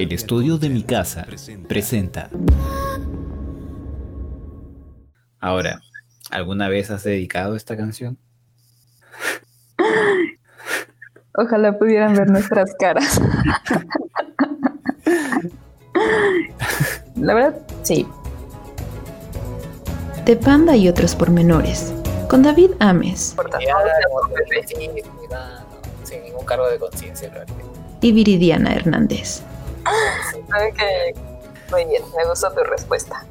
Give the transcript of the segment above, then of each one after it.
El estudio de mi casa presenta. Ahora, ¿alguna vez has dedicado esta canción? Ojalá pudieran ver nuestras caras. La verdad, sí. De Panda y otros pormenores. Con David Ames. Sin ningún cargo de conciencia, Y Viridiana Hernández. Muy bien, me gustó tu respuesta.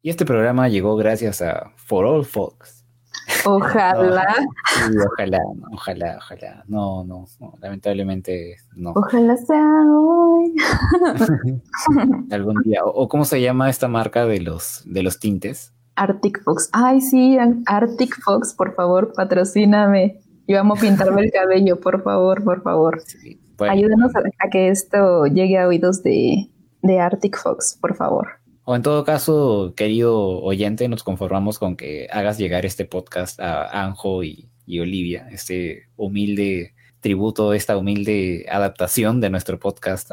Y este programa llegó gracias a For All Folks. Ojalá. ojalá, ojalá, ojalá. No, no, lamentablemente no. Ojalá sea hoy. Algún día. O, cómo se llama esta marca de los, de los tintes? Arctic Fox. Ay, sí, Arctic Fox, por favor, patrocíname. Y vamos a pintarme el cabello, por favor, por favor. Ayúdenos a, que esto llegue a oídos de, de Arctic Fox, por favor. O en todo caso, querido oyente, nos conformamos con que hagas llegar este podcast a Anjo y, Olivia, este humilde tributo, esta humilde adaptación de nuestro podcast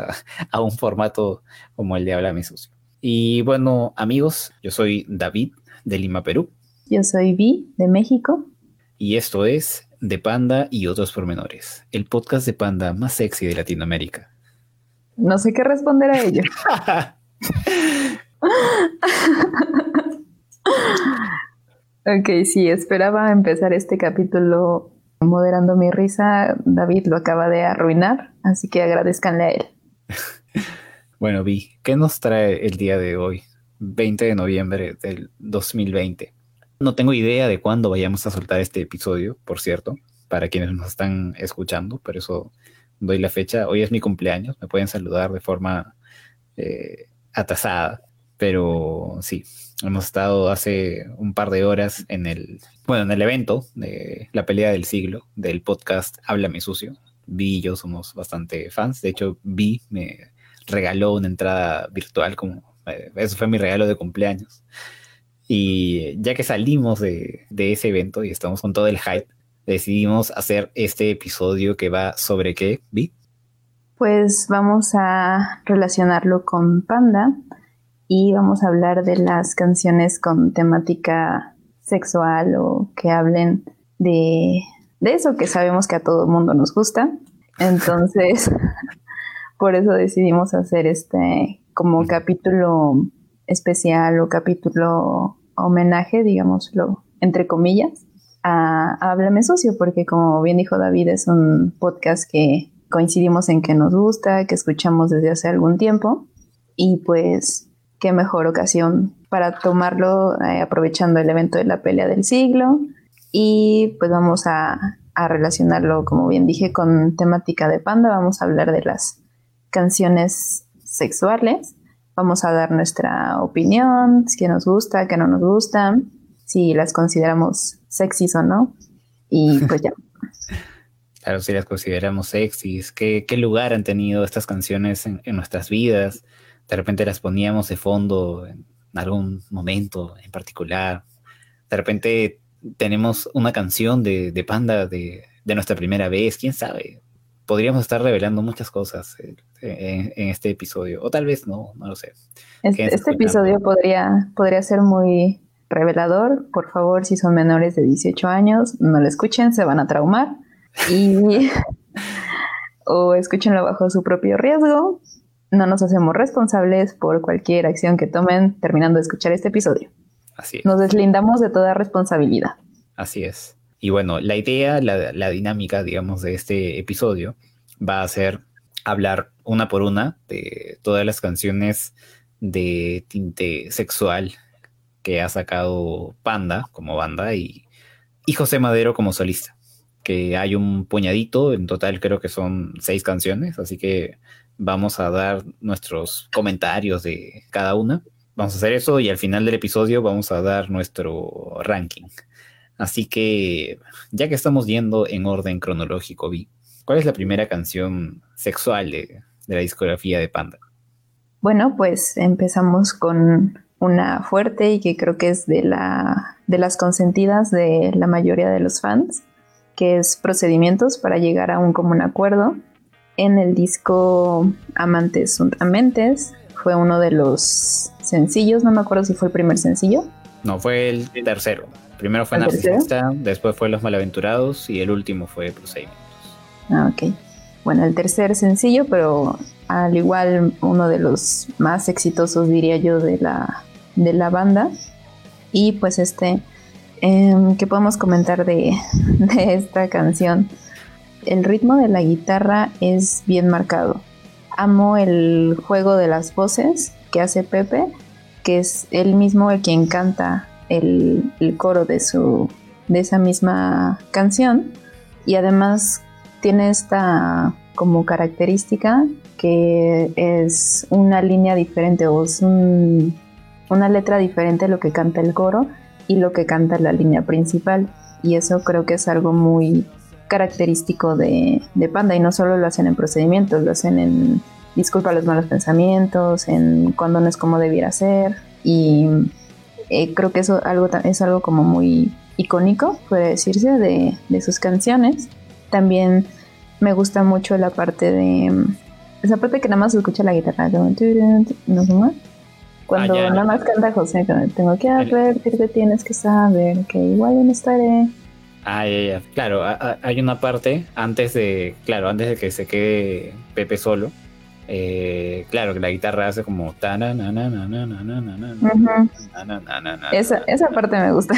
a, un formato como el de Háblame Sucio. Y bueno, amigos, yo soy David de Lima, Perú. Yo soy Vi de México. Y esto es De Panda y otros pormenores, el podcast de Panda más sexy de Latinoamérica. No sé qué responder a ello. ok, sí, esperaba empezar este capítulo moderando mi risa. David lo acaba de arruinar, así que agradezcanle a él. bueno, Vi, ¿qué nos trae el día de hoy, 20 de noviembre del 2020? No tengo idea de cuándo vayamos a soltar este episodio, por cierto, para quienes nos están escuchando, por eso doy la fecha. Hoy es mi cumpleaños, me pueden saludar de forma eh, atasada. Pero sí, hemos estado hace un par de horas en el, bueno, en el evento de la pelea del siglo del podcast Háblame Sucio. Vi y yo somos bastante fans. De hecho, Vi me regaló una entrada virtual como eh, eso fue mi regalo de cumpleaños. Y ya que salimos de, de, ese evento y estamos con todo el hype, decidimos hacer este episodio que va sobre qué, Vi. Pues vamos a relacionarlo con Panda y vamos a hablar de las canciones con temática sexual o que hablen de, eso que sabemos que a todo el mundo nos gusta. Entonces, por eso decidimos hacer este como capítulo especial o capítulo homenaje, digámoslo, entre comillas, a, a Háblame Sucio, porque como bien dijo David, es un podcast que coincidimos en que nos gusta, que escuchamos desde hace algún tiempo. Y pues qué mejor ocasión para tomarlo eh, aprovechando el evento de la pelea del siglo. Y pues vamos a, relacionarlo, como bien dije, con temática de panda. Vamos a hablar de las canciones sexuales. Vamos a dar nuestra opinión, si nos gusta, qué no nos gusta, si las consideramos sexys o no. Y pues ya. Claro, si las consideramos sexys, ¿qué, qué lugar han tenido estas canciones en, en nuestras vidas? De repente las poníamos de fondo en algún momento en particular. De repente tenemos una canción de, Panda de, nuestra primera vez, quién sabe. Podríamos estar revelando muchas cosas eh, en, este episodio, o tal vez no, no lo sé. Este, este episodio podría, podría ser muy revelador. Por favor, si son menores de 18 años, no lo escuchen, se van a traumar. Y o escúchenlo bajo su propio riesgo no nos hacemos responsables por cualquier acción que tomen terminando de escuchar este episodio. Así es. Nos deslindamos de toda responsabilidad. Así es. Y bueno, la idea, la, dinámica, digamos, de este episodio va a ser hablar una por una de todas las canciones de tinte sexual que ha sacado Panda como banda y, y José Madero como solista. Que hay un puñadito, en total creo que son seis canciones, así que vamos a dar nuestros comentarios de cada una. Vamos a hacer eso y al final del episodio vamos a dar nuestro ranking. Así que, ya que estamos yendo en orden cronológico, Vi, ¿cuál es la primera canción sexual de, la discografía de Panda? Bueno, pues empezamos con una fuerte y que creo que es de, la, de las consentidas de la mayoría de los fans, que es Procedimientos para llegar a un común acuerdo. En el disco Amantes sunt Amentes fue uno de los sencillos, no me acuerdo si fue el primer sencillo. No, fue el tercero. Primero fue. Narcisista, después fue Los Malaventurados y el último fue Procedimientos. Ah, ok. Bueno, el tercer sencillo, pero al igual uno de los más exitosos, diría yo, de la, de la banda. Y pues este, em, ¿qué podemos comentar de, de esta canción? El ritmo de la guitarra es bien marcado. Amo el juego de las voces que hace Pepe, que es él mismo el quien canta el, coro de, su, de esa misma canción. Y además tiene esta como característica que es una línea diferente o es un- una letra diferente lo que canta el coro y lo que canta la línea principal. Y eso creo que es algo muy característico de, de Panda y no solo lo hacen en procedimientos, lo hacen en Disculpa los malos pensamientos, en Cuando no es como debiera ser y eh, creo que eso algo, es algo como muy icónico, puede decirse, de, de sus canciones. También me gusta mucho la parte de. Esa parte que nada más se escucha la guitarra. como ¿No? Cuando Ah, ya, nada más canta José, tengo que advertirte, tienes que saber que igual yo no estaré. Ah, ya, ya. Claro, a, hay una parte antes de, claro, antes de que se quede Pepe solo. Eh, claro, que la guitarra hace como esa, esa parte me gusta.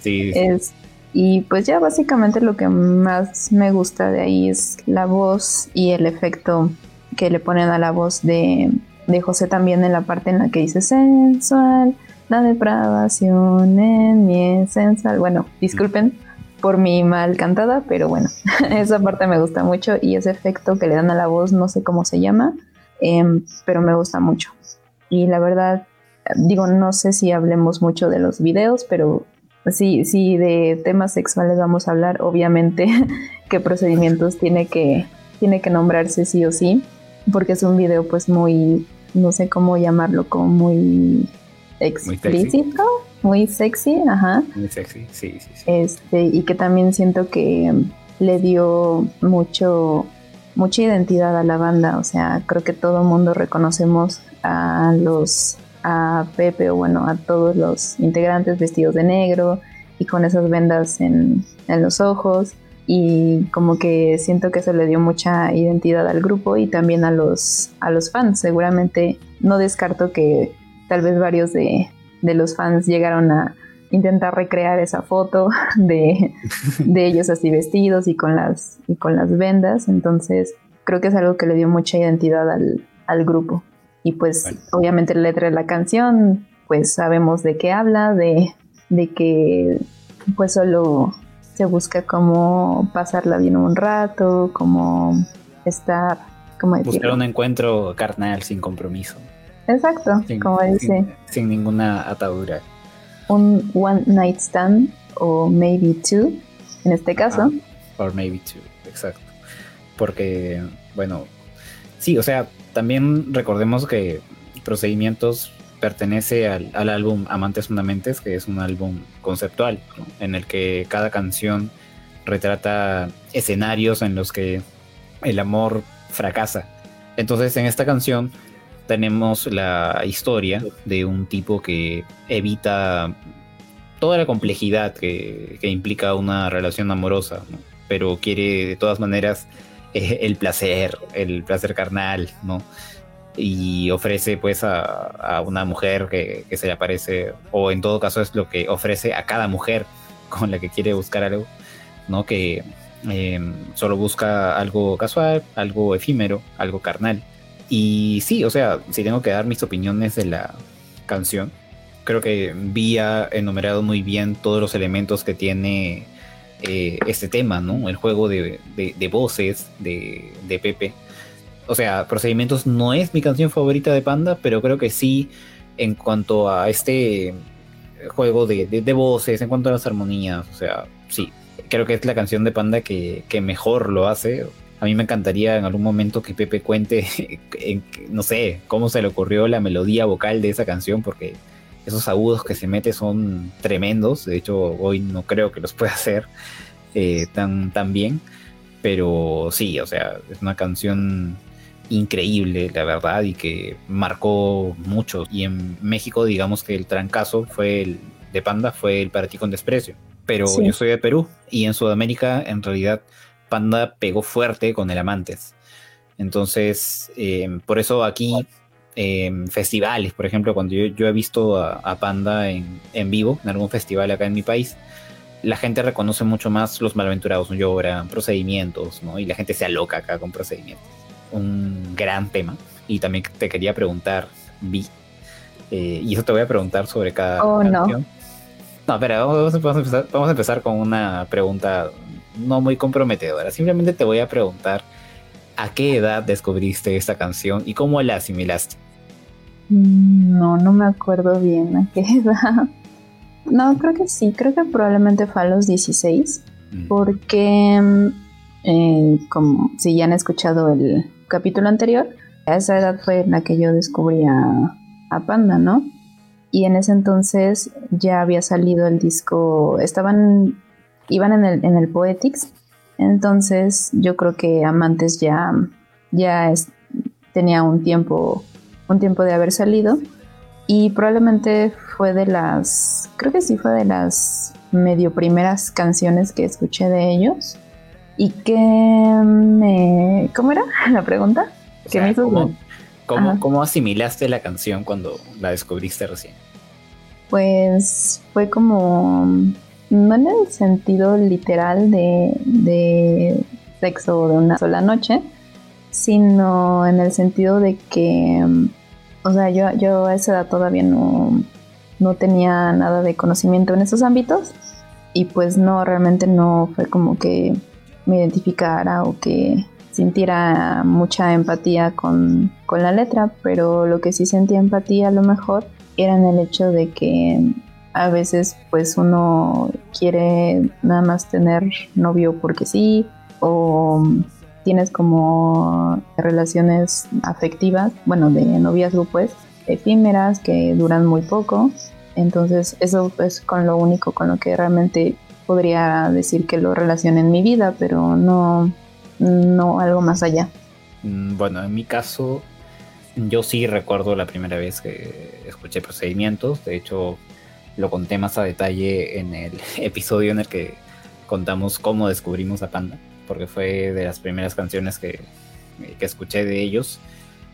sí, sí. Es, y pues ya básicamente lo que más me gusta de ahí es la voz y el efecto que le ponen a la voz de, de José también en la parte en la que dice sensual, la depravación en mi es sensual. Bueno, disculpen por mi mal cantada, pero bueno, esa parte me gusta mucho y ese efecto que le dan a la voz, no sé cómo se llama, em, pero me gusta mucho. Y la verdad, digo, no sé si hablemos mucho de los videos, pero Sí, sí, de temas sexuales vamos a hablar. Obviamente que procedimientos tiene que, tiene que nombrarse sí o sí, porque es un video pues muy, no sé cómo llamarlo, como muy explícito, muy sexy, ajá. Muy sexy, sí, sí, sí. Este, y que también siento que le dio mucho, mucha identidad a la banda. O sea, creo que todo el mundo reconocemos a los a Pepe o bueno a todos los integrantes vestidos de negro y con esas vendas en, en los ojos y como que siento que eso le dio mucha identidad al grupo y también a los a los fans seguramente no descarto que tal vez varios de, de los fans llegaron a intentar recrear esa foto de, de ellos así vestidos y con las y con las vendas. Entonces creo que es algo que le dio mucha identidad al, al grupo. Y pues obviamente la letra de la canción, pues sabemos de qué habla, de, de que pues solo se busca como pasarla bien un rato, como estar, como Buscar un encuentro carnal sin compromiso. Exacto, Sin, como dice, sin- sin ninguna atadura. un one night stand o maybe two, en este caso. Or maybe two, exacto. Porque, bueno, sí, o sea, también recordemos que Procedimientos pertenece al, al álbum Amantes Fundamentes, que es un álbum conceptual, ¿no? en el que cada canción retrata escenarios en los que el amor fracasa. Entonces, en esta canción tenemos la historia de un tipo que evita toda la complejidad que, implica una relación amorosa, pero quiere de todas maneras eh, el placer, el placer carnal, ¿no? Y ofrece pues a, una mujer que, se le aparece, o en todo caso es lo que ofrece a cada mujer con la que quiere buscar algo, ¿no? Que eh, solo busca algo casual, algo efímero, algo carnal. Y sí, o sea, si tengo que dar mis opiniones de la canción, creo que Vi ha enumerado muy bien todos los elementos que tiene eh, este tema, ¿no? El juego de, de- voces de, de Pepe. O sea, Procedimientos no es mi canción favorita de Panda, pero creo que sí, en cuanto a este juego de voces, en cuanto a las armonías, o sea, sí, creo que es la canción de Panda que, que mejor lo hace, A mí me encantaría en algún momento que Pepe cuente, no sé, cómo se le ocurrió la melodía vocal de esa canción, porque esos agudos que se mete son tremendos. De hecho, hoy no creo que los pueda hacer eh, tan, tan bien. Pero sí, o sea, es una canción increíble, la verdad, y que marcó mucho. Y en México, digamos que el trancazo fue el de Panda, fue el para ti con desprecio. Pero yo soy de Perú y en Sudamérica, en realidad, Panda pegó fuerte con el Amantes. Entonces, eh, por eso aquí, en festivales, por ejemplo, cuando yo, he visto a, Panda en, en, vivo, en algún festival acá en mi país, la gente reconoce mucho más los malaventurados, ¿no? lloran, procedimientos, ¿no? Y la gente se aloca acá con procedimientos. Un gran tema. Y también te quería preguntar, Vi, eh, y eso te voy a preguntar sobre cada oh, canción. No. no, espera, vamos, a empezar, vamos a empezar con una pregunta no muy comprometedora. Simplemente te voy a preguntar a qué edad descubriste esta canción y cómo la asimilaste. Mm, no, no me acuerdo bien a qué edad. No, creo que sí, creo que probablemente fue a los 16, mm. porque eh, como si ya han escuchado el capítulo anterior, a esa edad fue en la que yo descubrí a, Panda, ¿no? Y en ese entonces ya había salido el disco, estaban, iban en el, en el Poetics, entonces yo creo que Amantes ya, ya tenía un tiempo, un tiempo de haber salido y probablemente fue de las, creo que sí fue de las medio primeras canciones que escuché de ellos. Y que me... ¿Cómo era la pregunta? me ¿cómo, asimilaste la canción cuando la descubriste recién? Pues fue como, no en el sentido literal de, de sexo de una sola noche, sino en el sentido de que o sea, yo, yo a esa edad todavía no, no tenía nada de conocimiento en esos ámbitos y pues no, realmente no fue como que me identificara o que sintiera mucha empatía con, con, la letra, pero lo que sí sentía empatía a lo mejor era en el hecho de que a veces pues uno quiere nada más tener novio porque sí o tienes como relaciones afectivas, bueno, de noviazgo pues, efímeras que duran muy poco. Entonces eso es con lo único con lo que realmente podría decir que lo relacioné en mi vida, pero no, no algo más allá. Mm, bueno, en mi caso, yo sí recuerdo la primera vez que escuché procedimientos. De hecho, lo conté más a detalle en el episodio en el que contamos cómo descubrimos a Panda porque fue de las primeras canciones que, escuché de ellos.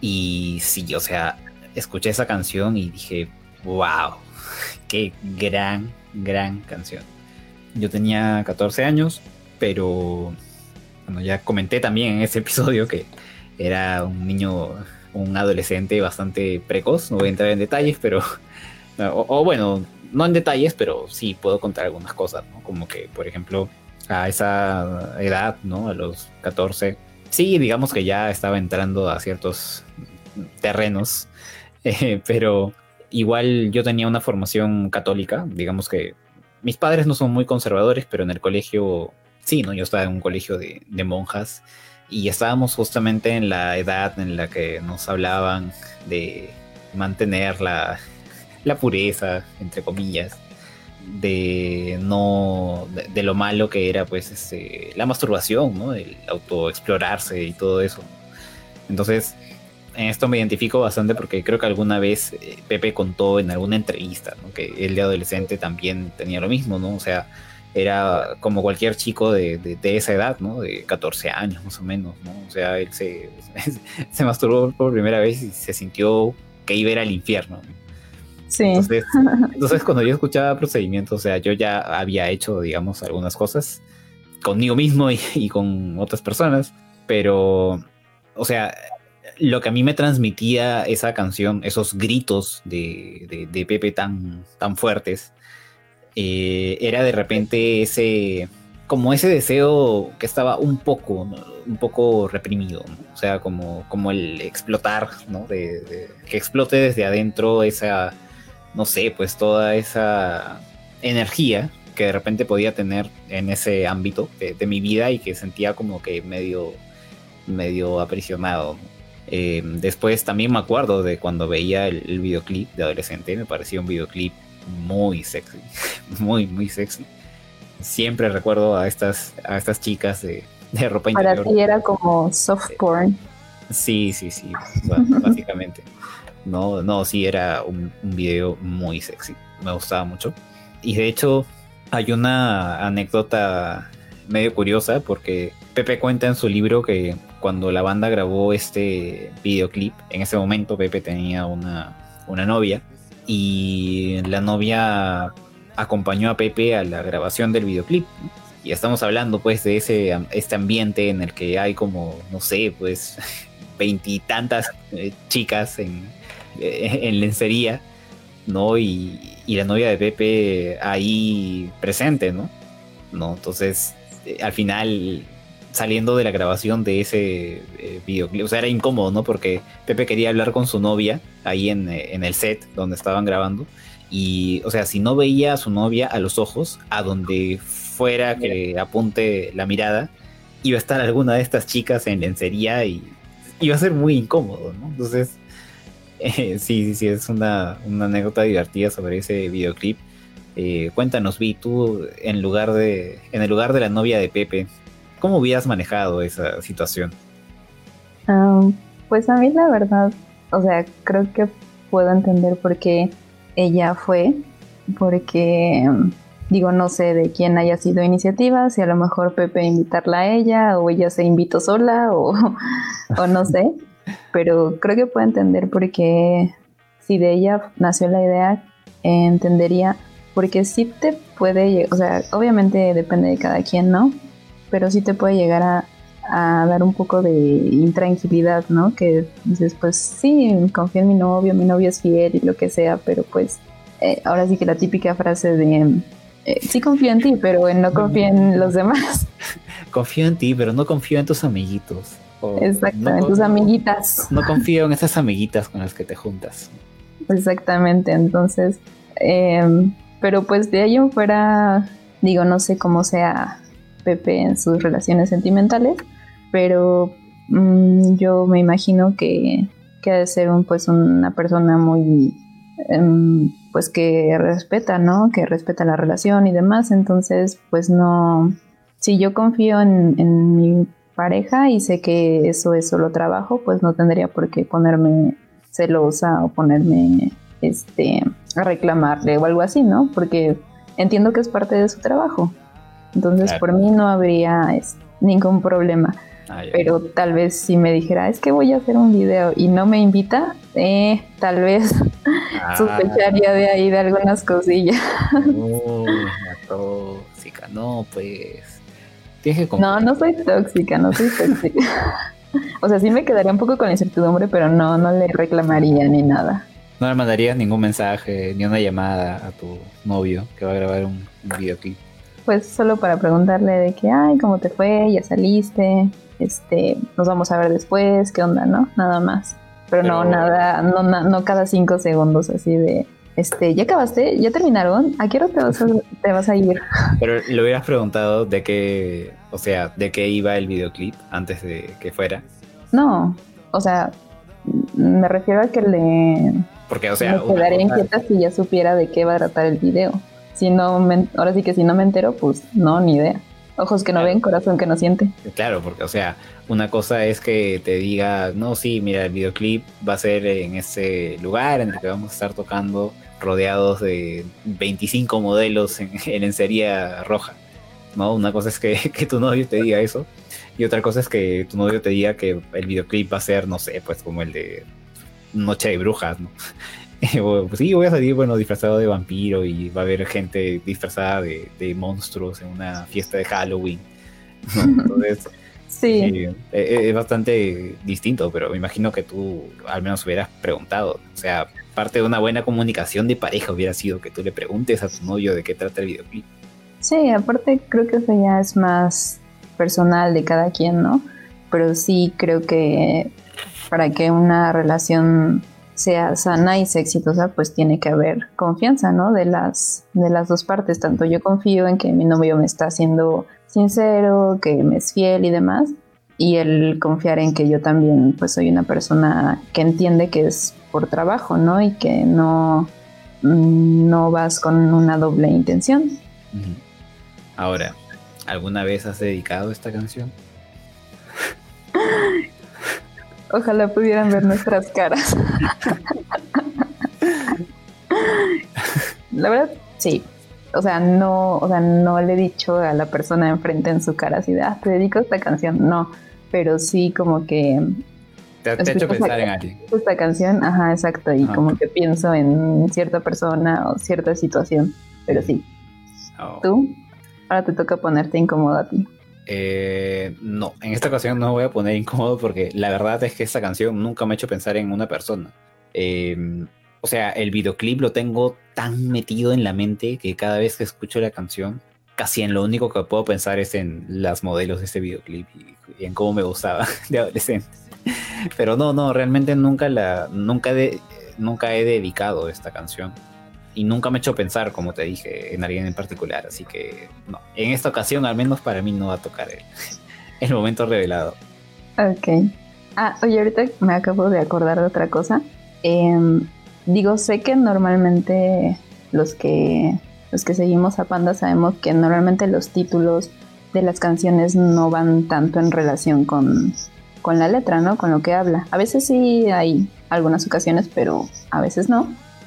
Y sí, o sea, escuché esa canción y dije, wow, qué gran, gran canción. Yo tenía 14 años, pero bueno, ya comenté también en ese episodio que era un niño, un adolescente bastante precoz. No voy a entrar en detalles, pero. O, bueno, no en detalles, pero sí puedo contar algunas cosas, ¿no? Como que, por ejemplo, a esa edad, ¿no? A los 14. Sí, digamos que ya estaba entrando a ciertos terrenos, eh, pero igual yo tenía una formación católica, digamos que mis padres no son muy conservadores, pero en el colegio, sí, ¿no? Yo estaba en un colegio de, de monjas y estábamos justamente en la edad en la que nos hablaban de mantener la, la pureza, entre comillas de no de, lo malo que era pues este, la masturbación, ¿no? El autoexplorarse y todo eso. Entonces, en esto me identifico bastante porque creo que alguna vez eh, Pepe contó en alguna entrevista que él de adolescente también tenía lo mismo, ¿no? O sea, era como cualquier chico de, de, esa edad, ¿no? De 14 años más o menos, ¿no? O sea, él se, se masturbó por primera vez y se sintió que iba a ir al infierno. Sí. Entonces, cuando yo escuchaba procedimientos, o sea, yo ya había hecho, digamos, algunas cosas conmigo mismo y, con otras personas, pero, o sea, lo que a mí me transmitía esa canción, esos gritos de, de, Pepe tan, tan fuertes, eh, era de repente ese, como ese deseo que estaba un poco, un poco reprimido, o sea, como, como el explotar, ¿no? de, que explote desde adentro esa no sé, pues toda esa energía que de repente podía tener en ese ámbito de, mi vida y que sentía como que medio medio aprisionado. Eh, después también me acuerdo de cuando veía el, el, videoclip de adolescente, me parecía un videoclip muy sexy, muy, muy sexy. Siempre recuerdo a estas, a estas chicas de, de ropa Para interior. ti era como soft porn. Sí, sí, sí, básicamente. No, no, sí, era un, video muy sexy. Me gustaba mucho. Y de hecho, hay una anécdota medio curiosa porque Pepe cuenta en su libro que cuando la banda grabó este videoclip, en ese momento Pepe tenía una, una novia y la novia acompañó a Pepe a la grabación del videoclip. Y estamos hablando pues de ese este ambiente en el que hay como, no sé, pues veintitantas eh, chicas en, en lencería, ¿no? Y, y, la novia de Pepe ahí presente, ¿no? ¿No? Entonces, eh, al final, saliendo de la grabación de ese eh, videoclip, o sea, era incómodo, ¿no? Porque Pepe quería hablar con su novia ahí en, eh, en el set donde estaban grabando. Y, o sea, si no veía a su novia a los ojos, a donde fuera que apunte la mirada, iba a estar alguna de estas chicas en lencería y iba a ser muy incómodo, ¿no? Entonces, eh, sí, sí, es una, una, anécdota divertida sobre ese videoclip. Eh, cuéntanos, Vi, tú en lugar de, en el lugar de la novia de Pepe, ¿cómo hubieras manejado esa situación? Um, pues a mí la verdad, o sea, creo que puedo entender por qué ella fue, porque digo, no sé de quién haya sido iniciativa, si a lo mejor Pepe invitarla a ella o ella se invitó sola o, o no sé, pero creo que puedo entender porque si de ella nació la idea, entendería, porque sí te puede, o sea, obviamente depende de cada quien, ¿no? Pero sí te puede llegar a, a dar un poco de intranquilidad, ¿no? Que dices, pues sí, confío en mi novio, mi novio es fiel y lo que sea, pero pues eh, ahora sí que la típica frase de eh, sí confío en ti, pero no confío en los demás. Confío en ti, pero no confío en tus amiguitos. O Exacto, no, en tus amiguitas. No confío en esas amiguitas con las que te juntas. Exactamente, entonces, eh, pero pues de ahí en fuera, digo, no sé cómo sea Pepe en sus relaciones sentimentales, pero mmm, yo me imagino que, que ha de ser un, pues una persona muy um, pues que respeta, ¿no? Que respeta la relación y demás. Entonces, pues no. Si yo confío en, en, mi pareja y sé que eso es solo trabajo, pues no tendría por qué ponerme celosa o ponerme este a reclamarle o algo así, ¿no? Porque entiendo que es parte de su trabajo. Entonces, claro. por mí no habría es, ningún problema. Ah, Pero tal vez si me dijera, es que voy a hacer un video y no me invita, eh, tal vez ah. sospecharía de ahí de algunas cosillas. La tóxica, no, pues. Que no, no soy tóxica, no soy tóxica. o sea, sí me quedaría un poco con incertidumbre, pero no, no le reclamaría ni nada. No le mandarías ningún mensaje ni una llamada a tu novio que va a grabar un, un videoclip. Pues solo para preguntarle de que, ay, ¿cómo te fue? ¿Ya saliste? este, nos vamos a ver después, qué onda, ¿no? Nada más. Pero, Pero... no, nada, no, no cada cinco segundos así de, este, ¿ya acabaste? ¿Ya terminaron? ¿A qué hora te vas a, te vas a ir? Pero le hubieras preguntado de qué, o sea, de qué iba el videoclip antes de que fuera. No, o sea, me refiero a que le... Porque, o sea... Me quedaría inquieta si ya supiera de qué va a tratar el video. Si no, me, ahora sí que si no me entero, pues no, ni idea. Ojos que no claro. ven, corazón que no siente. Claro, porque, o sea, una cosa es que te diga, no, sí, mira, el videoclip va a ser en ese lugar en el que vamos a estar tocando rodeados de 25 modelos en, en lencería roja. ¿no? Una cosa es que, que, tu novio te diga eso y otra cosa es que tu novio te diga que el videoclip va a ser, no sé, pues como el de Noche de Brujas, ¿no? pues sí, voy a salir, bueno, disfrazado de vampiro y va a haber gente disfrazada de, de monstruos en una fiesta de Halloween. ¿no? Entonces, sí. Eh, es bastante distinto, pero me imagino que tú al menos hubieras preguntado. O sea, parte de una buena comunicación de pareja hubiera sido que tú le preguntes a tu novio de qué trata el videoclip. Sí, aparte creo que eso ya es más personal de cada quien, ¿no? Pero sí creo que para que una relación sea sana y sea exitosa, pues tiene que haber confianza, ¿no? De las, de las dos partes. Tanto yo confío en que mi novio me está siendo sincero, que me es fiel y demás, y el confiar en que yo también pues soy una persona que entiende que es por trabajo, ¿no? Y que no, no vas con una doble intención. Ahora, ¿alguna vez has dedicado esta canción? Ojalá pudieran ver nuestras caras. La verdad, sí. O sea, no, o sea, no le he dicho a la persona enfrente en su cara así de, ah, te dedico a esta canción. No, pero sí como que... Te, ha hecho pensar en alguien. Esta canción, ajá, exacto, y como que pienso en cierta persona o cierta situación, pero sí. Oh. ¿Tú? Ahora te toca ponerte incómodo a ti. Eh, no, en esta ocasión no voy a poner incómodo porque la verdad es que esta canción nunca me ha hecho pensar en una persona. Em, o sea, el videoclip lo tengo tan metido en la mente que cada vez que escucho la canción, casi en lo único que puedo pensar es en las modelos de ese videoclip y, en cómo me gustaba de adolescente. Pero no, no, realmente nunca la, nunca, nunca he dedicado esta canción y nunca me he hecho pensar, como te dije, en alguien en particular. Así que no, en esta ocasión al menos para mí no va a tocar el, el momento revelado. Ok. Ah, oye, ahorita me acabo de acordar de otra cosa. Em, digo, sé que normalmente los que los que seguimos a Panda sabemos que normalmente los títulos de las canciones no van tanto en relación con, con la letra, ¿no? Con lo que habla. A veces sí hay algunas ocasiones, pero a veces no.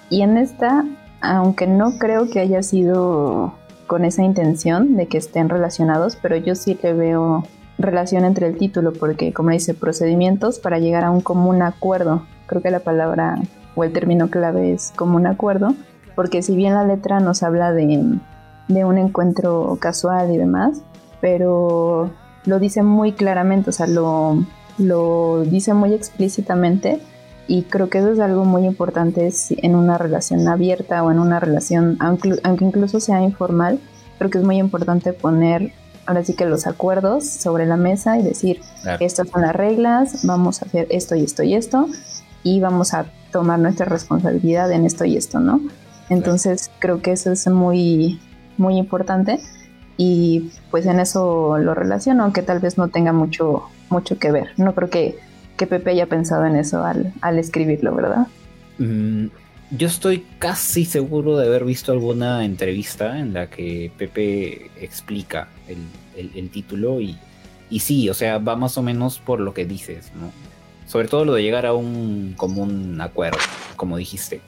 Y en esta aunque no creo que haya sido con esa intención de que estén relacionados, pero yo sí le veo relación entre el título, porque como dice, procedimientos para llegar a un común acuerdo. Creo que la palabra o el término clave es común acuerdo, porque si bien la letra nos habla de, de un encuentro casual y demás, pero lo dice muy claramente, o sea, lo, lo dice muy explícitamente y creo que eso es algo muy importante en una relación abierta o en una relación, aunque, incluso sea informal, creo que es muy importante poner ahora sí que los acuerdos sobre la mesa y decir, estas son las reglas, vamos a hacer esto y esto y esto, y vamos a tomar nuestra responsabilidad en esto y esto, ¿no? Entonces creo que eso es muy, muy importante y pues en eso lo relaciono, aunque tal vez no tenga mucho, mucho que ver. No creo que que Pepe haya pensado en eso al, escribirlo, ¿verdad? Mm, yo estoy casi seguro de haber visto alguna entrevista en la que Pepe explica el, título y, y, sí, o sea, va más o menos por lo que dices, ¿no? Sobre todo lo de llegar a un común acuerdo, como dijiste,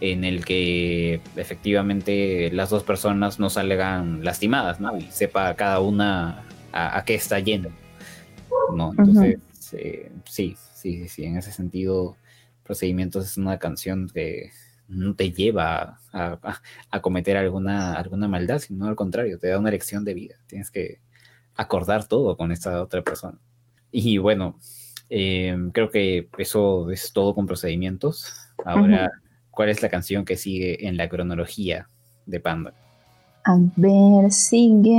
en el que efectivamente las dos personas no salgan lastimadas, ¿no? Y sepa cada una a, qué está yendo, ¿no? Entonces... Eh, sí, sí, sí, en ese sentido, Procedimientos es una canción que no te lleva a, cometer alguna, alguna maldad, sino al contrario, te da una lección de vida. Tienes que acordar todo con esta otra persona. Y bueno, eh, creo que eso es todo con procedimientos. Ahora, ¿cuál es la canción que sigue en la cronología de Panda? A ver, sigue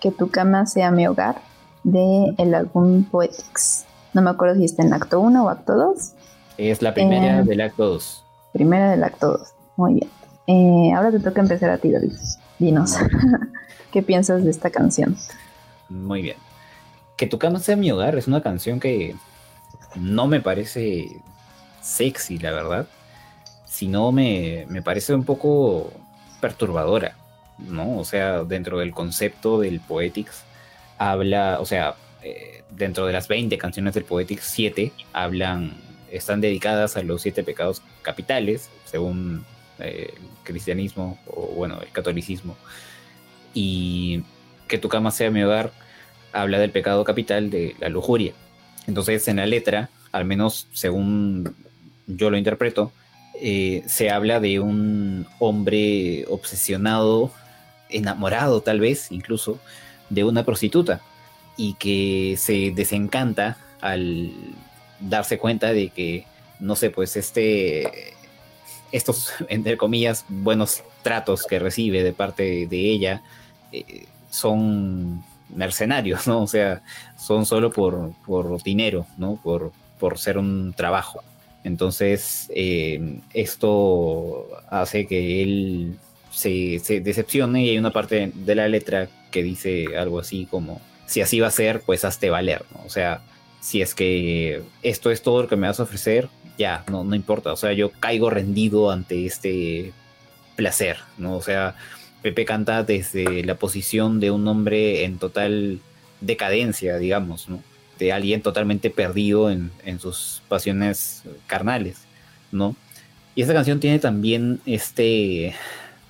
Que tu cama sea mi hogar de el álbum Poetics. No me acuerdo si está en acto 1 o acto 2. Es la primera eh, del acto 2. Primera del acto 2. Muy bien. Eh, ahora te toca empezar a ti, David. Dinos, ¿qué piensas de esta canción? Muy bien. Que tu cama sea mi hogar es una canción que no me parece sexy, la verdad, sino me, me parece un poco perturbadora, ¿no? O sea, dentro del concepto del Poetics, habla, o sea, eh, dentro de las 20 canciones del Poetics, 7 hablan, están dedicadas a los siete pecados capitales, según eh, el cristianismo o bueno, el catolicismo. Y que tu cama sea mi hogar habla del pecado capital de la lujuria. Entonces en la letra, al menos según yo lo interpreto, eh, se habla de un hombre obsesionado, enamorado tal vez incluso, de una prostituta y que se desencanta al darse cuenta de que, no sé, pues este, estos, entre comillas, buenos tratos que recibe de parte de ella eh, son mercenarios, ¿no? O sea, son solo por, por dinero, ¿no? Por, por ser un trabajo. Entonces, eh, esto hace que él se, se, decepcione y hay una parte de la letra que dice algo así como si así va a ser, pues hazte valer, ¿no? O sea, si es que esto es todo lo que me vas a ofrecer, ya, no, no importa. O sea, yo caigo rendido ante este placer, ¿no? O sea, Pepe canta desde la posición de un hombre en total decadencia, digamos, ¿no? De alguien totalmente perdido en, en sus pasiones carnales, ¿no? Y esta canción tiene también este,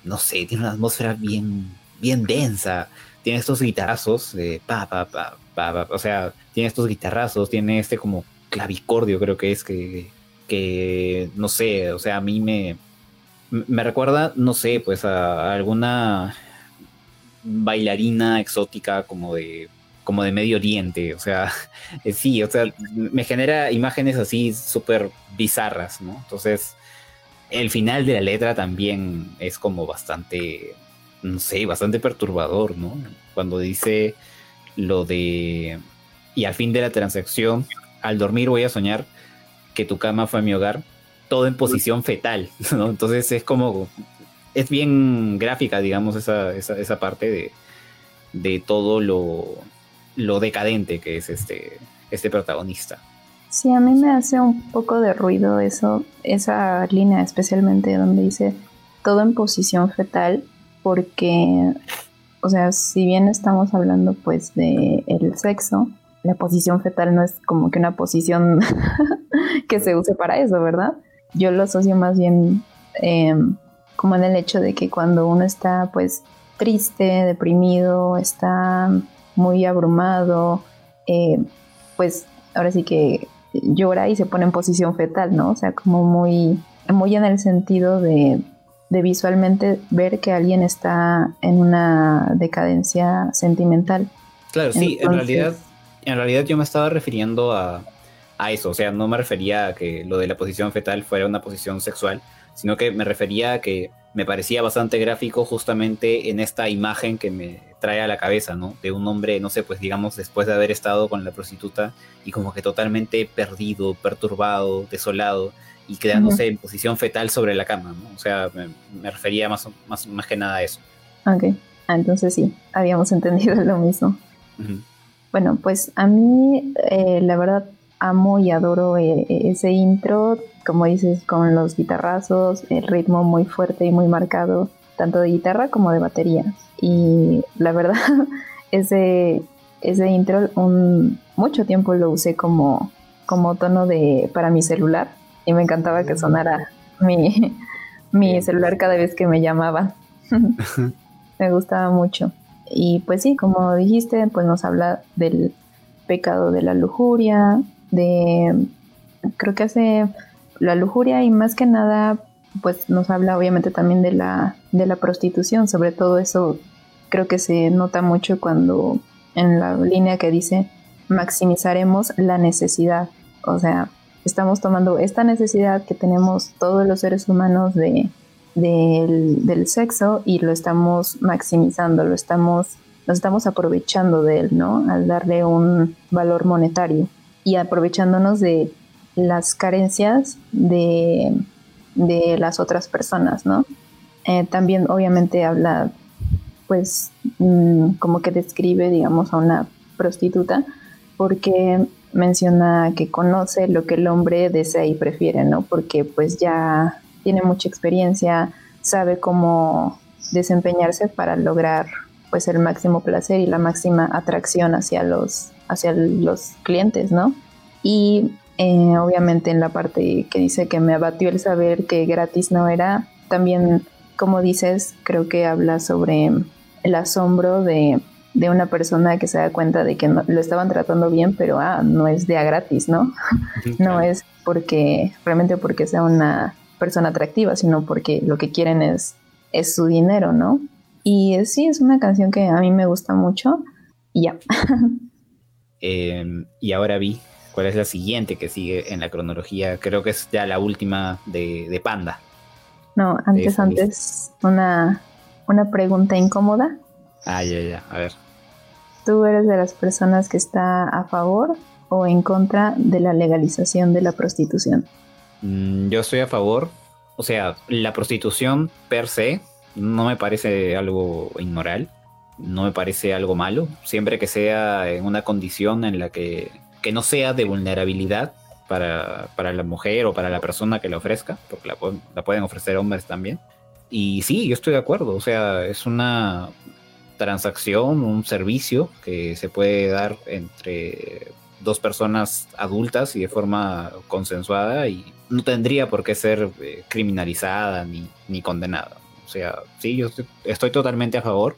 no sé, tiene una atmósfera bien, bien densa. Tiene estos guitarrazos de pa, pa, pa, pa, o sea, tiene estos guitarrazos, tiene este como clavicordio, creo que es que, que no sé, o sea, a mí me, me recuerda, no sé, pues a, alguna bailarina exótica como de como de Medio Oriente, o sea, sí, o sea, me genera imágenes así súper bizarras, ¿no? Entonces, el final de la letra también es como bastante, no sé, bastante perturbador, ¿no? Cuando dice lo de, y al fin de la transacción, al dormir voy a soñar que tu cama fue mi hogar, todo en posición fetal, ¿no? Entonces es como, es bien gráfica, digamos, esa, esa, parte de, de todo lo, lo decadente que es este, este protagonista. Sí, a mí me hace un poco de ruido eso, esa línea especialmente donde dice todo en posición fetal, porque, o sea, si bien estamos hablando pues de el sexo, la posición fetal no es como que una posición que se use para eso, ¿verdad? Yo lo asocio más bien em, como en el hecho de que cuando uno está pues triste, deprimido, está muy abrumado, eh, pues ahora sí que llora y se pone en posición fetal, ¿no? O sea, como muy, muy en el sentido de, visualmente ver que alguien está en una decadencia sentimental. Claro, sí, en realidad, en realidad yo me estaba refiriendo a, a eso, o sea, no me refería a que lo de la posición fetal fuera una posición sexual, sino que me refería a que me parecía bastante gráfico justamente en esta imagen que me trae a la cabeza, ¿no? De un hombre, no sé, pues digamos, después de haber estado con la prostituta y como que totalmente perdido, perturbado, desolado y quedándose en posición fetal sobre la cama, ¿no? O sea, me, refería más, más, más que nada a eso. Ok, ah, entonces sí, habíamos entendido lo mismo. Bueno, pues a mí, eh, la verdad, amo y adoro eh, ese intro, como dices, con los guitarrazos, el ritmo muy fuerte y muy marcado, tanto de guitarra como de batería. Y la verdad, ese, ese intro un, mucho tiempo lo usé como, como tono de, para mi celular y me encantaba que sonara mi, mi celular cada vez que me llamaban. me gustaba mucho. Y pues sí, como dijiste, pues nos habla del pecado de la lujuria, de, creo que hace la lujuria y más que nada, pues nos habla obviamente también de la, de la prostitución, sobre todo eso creo que se nota mucho cuando en la línea que dice maximizaremos la necesidad, o sea, estamos tomando esta necesidad que tenemos todos los seres humanos de, del, sexo y lo estamos maximizando, lo estamos, nos estamos aprovechando de él, ¿no? Al darle un valor monetario y aprovechándonos de las carencias de, las otras personas, ¿no? Eh, también obviamente habla, pues, mm, como que describe, digamos, a una prostituta, porque menciona que conoce lo que el hombre desea y prefiere, ¿no? Porque pues ya tiene mucha experiencia, sabe cómo desempeñarse para lograr pues el máximo placer y la máxima atracción hacia los hacia los clientes, ¿no? Y eh, obviamente en la parte que dice que me abatió el saber que gratis no era, también, como dices, creo que habla sobre el asombro de, una persona que se da cuenta de que lo estaban tratando bien, pero ah, no es de a gratis, ¿no? no es porque, realmente porque sea una persona atractiva, sino porque lo que quieren es, es su dinero, ¿no? Y sí, es una canción que a mí me gusta mucho y ya. Em, y ahora vi cuál es la siguiente que sigue en la cronología. Creo que es ya la última de, Panda. No, antes, antes, una, una pregunta incómoda. Ah, ya, ya, a ver. ¿Tú eres de las personas que está a favor o en contra de la legalización de la prostitución? Mm, yo estoy a favor. O sea, la prostitución per se no me parece algo inmoral. no me parece algo malo, siempre que sea en una condición en la que, que no sea de vulnerabilidad para, para, la mujer o para la persona que la ofrezca, porque la, la pueden ofrecer hombres también. Y sí, yo estoy de acuerdo, o sea, es una transacción, un servicio que se puede dar entre dos personas adultas y de forma consensuada y no tendría por qué ser eh, criminalizada ni, ni, condenada. O sea, sí, yo estoy, totalmente a favor,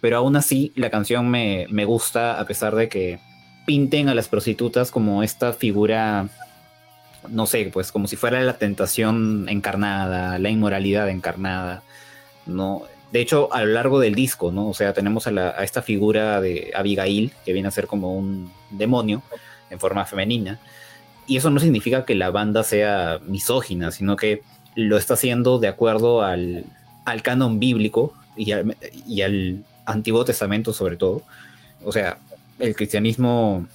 pero aún así la canción me, me gusta a pesar de que pinten a las prostitutas como esta figura no sé, pues como si fuera la tentación encarnada, la inmoralidad encarnada, ¿no? De hecho, a lo largo del disco, ¿no? O sea, tenemos a, esta figura de Abigail, que viene a ser como un demonio en forma femenina, y eso no significa que la banda sea misógina, sino que lo está haciendo de acuerdo al, canon bíblico y al, y al Antiguo Testamento sobre todo. O sea, el cristianismo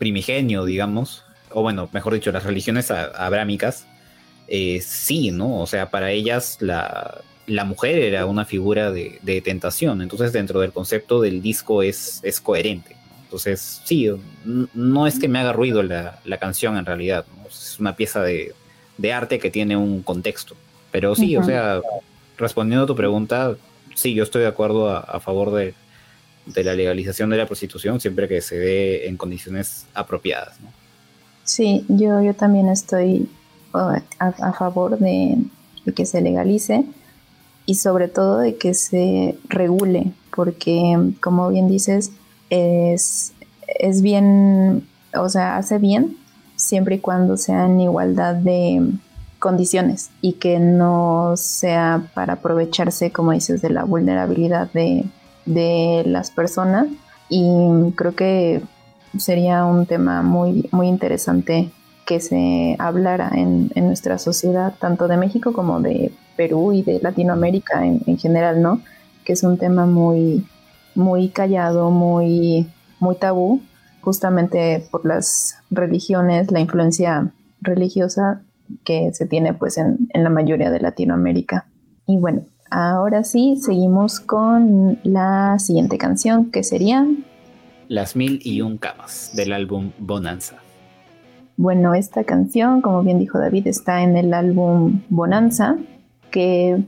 primigenio, digamos, o bueno, mejor dicho, las religiones abrámicas, eh, sí, ¿no? O sea, para ellas la, mujer era una figura de, tentación, entonces dentro del concepto del disco es, es coherente. Entonces, sí, no es que me haga ruido la, canción en realidad, es una pieza de, arte que tiene un contexto. Pero sí, o sea, respondiendo a tu pregunta, sí, yo estoy de acuerdo a, favor de, de, la legalización de la prostitución siempre que se dé en condiciones apropiadas. ¿no? Sí, yo, yo también estoy uh, a, favor de, que se legalice y sobre todo de que se regule, porque como bien dices, es, es bien, o sea, hace bien siempre y cuando sea en igualdad de condiciones y que no sea para aprovecharse, como dices, de la vulnerabilidad de, de las personas. Y creo que sería un tema muy, muy interesante que se hablara en, nuestra sociedad, tanto de México como de Perú y de Latinoamérica en, general, ¿no? Que es un tema muy, muy callado, muy, muy tabú, justamente por las religiones, la influencia religiosa que se tiene pues en, en la mayoría de Latinoamérica. Y bueno, ahora sí, seguimos con la siguiente canción, que sería las Mil y Un Camas del álbum Bonanza. Bueno, esta canción, como bien dijo David, está en el álbum Bonanza, que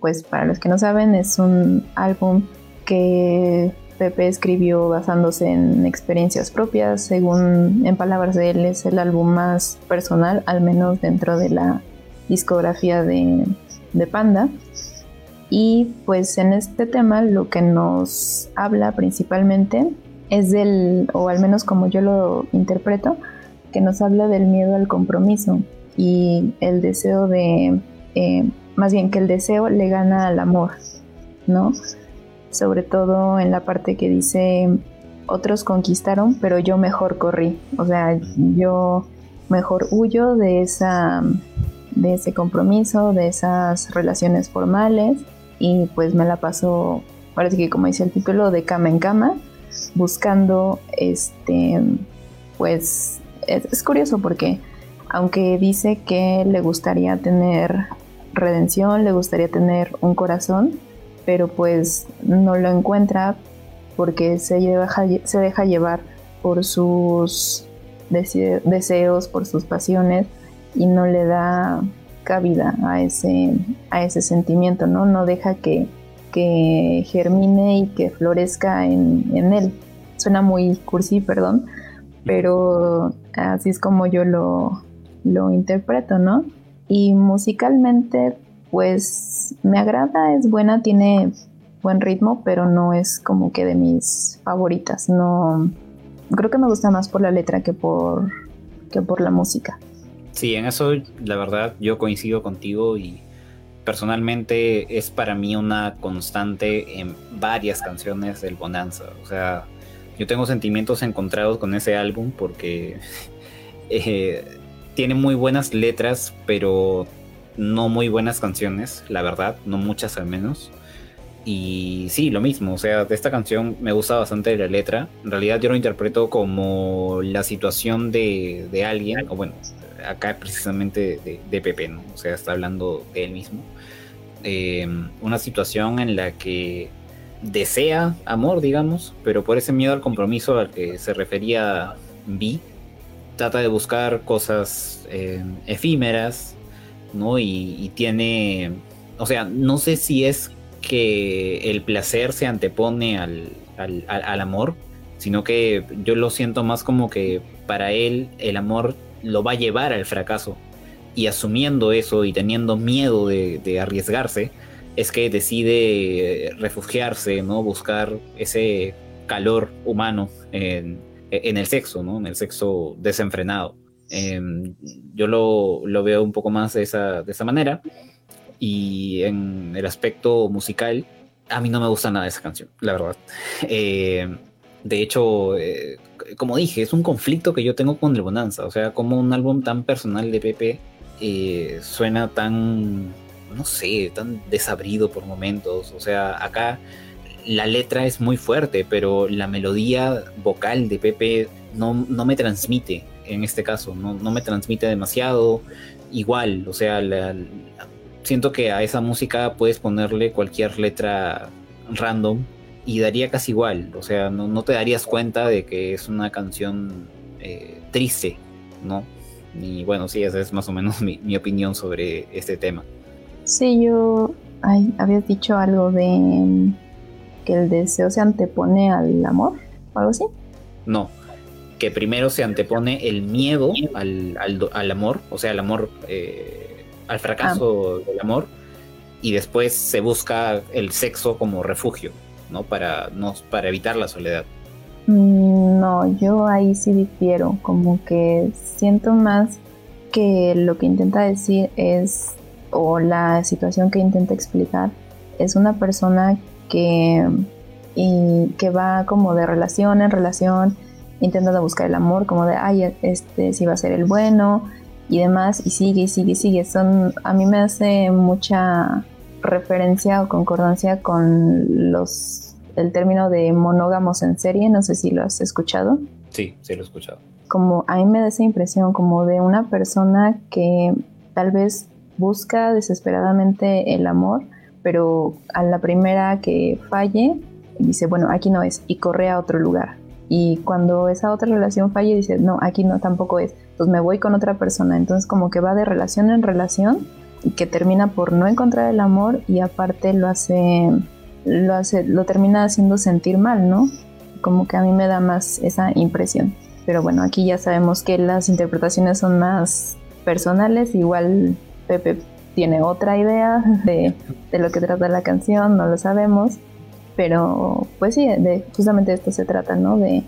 pues para los que no saben es un álbum que Pepe escribió basándose en experiencias propias, según en palabras de él es el álbum más personal, al menos dentro de la discografía de, de Panda. Y pues en este tema lo que nos habla principalmente es del, o al menos como yo lo interpreto, que nos habla del miedo al compromiso y el deseo de, eh, más bien que el deseo le gana al amor, ¿no? Sobre todo en la parte que dice, otros conquistaron, pero yo mejor corrí, o sea, yo mejor huyo de esa de ese compromiso, de esas relaciones formales y pues me la paso, parece que como dice el título, de cama en cama buscando, este, pues es, curioso porque aunque dice que le gustaría tener redención, le gustaría tener un corazón, pero pues no lo encuentra porque se deja, se deja llevar por sus deseos, por sus pasiones y no le da cabida a ese, a ese sentimiento, ¿no? No deja que, que germine y que florezca en, él. Suena muy cursi, perdón, pero así es como yo lo, lo interpreto, ¿no? Y musicalmente, pues me agrada, es buena, tiene buen ritmo, pero no es como que de mis favoritas. No, creo que me gusta más por la letra que por, que por la música. Sí, en eso la verdad yo coincido contigo y personalmente es para mí una constante en varias canciones del Bonanza. O sea, yo tengo sentimientos encontrados con ese álbum porque eh, tiene muy buenas letras, pero no muy buenas canciones, la verdad, no muchas al menos. Y sí, lo mismo, o sea, de esta canción me gusta bastante la letra. En realidad yo lo interpreto como la situación de, de alguien, o bueno, acá precisamente de, de, Pepe, ¿no? O sea, está hablando de él mismo. Em, una situación en la que desea amor, digamos, pero por ese miedo al compromiso al que se refería Vi, trata de buscar cosas eh, efímeras, ¿no? Y, tiene, o sea, no sé si es que el placer se antepone al, al, amor, sino que yo lo siento más como que para él el amor lo va a llevar al fracaso. Y asumiendo eso y teniendo miedo de, arriesgarse, es que decide refugiarse, ¿no? Buscar ese calor humano en, el sexo, ¿no? En el sexo desenfrenado. Em, yo lo, veo un poco más de esa, de esa manera. Y en el aspecto musical, a mí no me gusta nada esa canción, la verdad. Eh, de hecho, eh, como dije, es un conflicto que yo tengo con el Bonanza. O sea, como un álbum tan personal de Pepe eh, suena tan, no sé, tan desabrido por momentos. O sea, acá la letra es muy fuerte, pero la melodía vocal de Pepe no, no me transmite en este caso, no, no me transmite demasiado. Igual, o sea, siento que a esa música puedes ponerle cualquier letra random y daría casi igual, o sea, no, te darías cuenta de que es una canción eh, triste, ¿no? Y bueno, sí, esa es más o menos mi, opinión sobre este tema. Sí, yo ay, habías dicho algo de que el deseo se antepone al amor o algo así. No, que primero se antepone el miedo al, amor, o sea, el amor, eh, al fracaso ah. del amor, y después se busca el sexo como refugio, ¿no? Para, no, para evitar la soledad. Mm, no, yo ahí sí difiero, como que siento más que lo que intenta decir es, o la situación que intenta explicar, es una persona que, y, que va como de relación en relación, intentando buscar el amor, como de, ay, este sí va a ser el bueno y demás, y sigue y sigue y sigue. Son, a mí me hace mucha referencia o concordancia con los el término de monógamos en serie, no sé si lo has escuchado. Sí, sí lo he escuchado. Como a mí me da esa impresión como de una persona que tal vez busca desesperadamente el amor, pero a la primera que falle, dice, bueno, aquí no es, y corre a otro lugar y cuando esa otra relación falla dice, no, aquí no tampoco es, pues me voy con otra persona, entonces como que va de relación en relación y que termina por no encontrar el amor y aparte lo hace, lo hace, lo termina haciendo sentir mal, ¿no? Como que a mí me da más esa impresión. Pero bueno, aquí ya sabemos que las interpretaciones son más personales, igual Pepe tiene otra idea de, de lo que trata la canción, no lo sabemos pero pues sí, de, justamente de esto se trata, ¿no? De,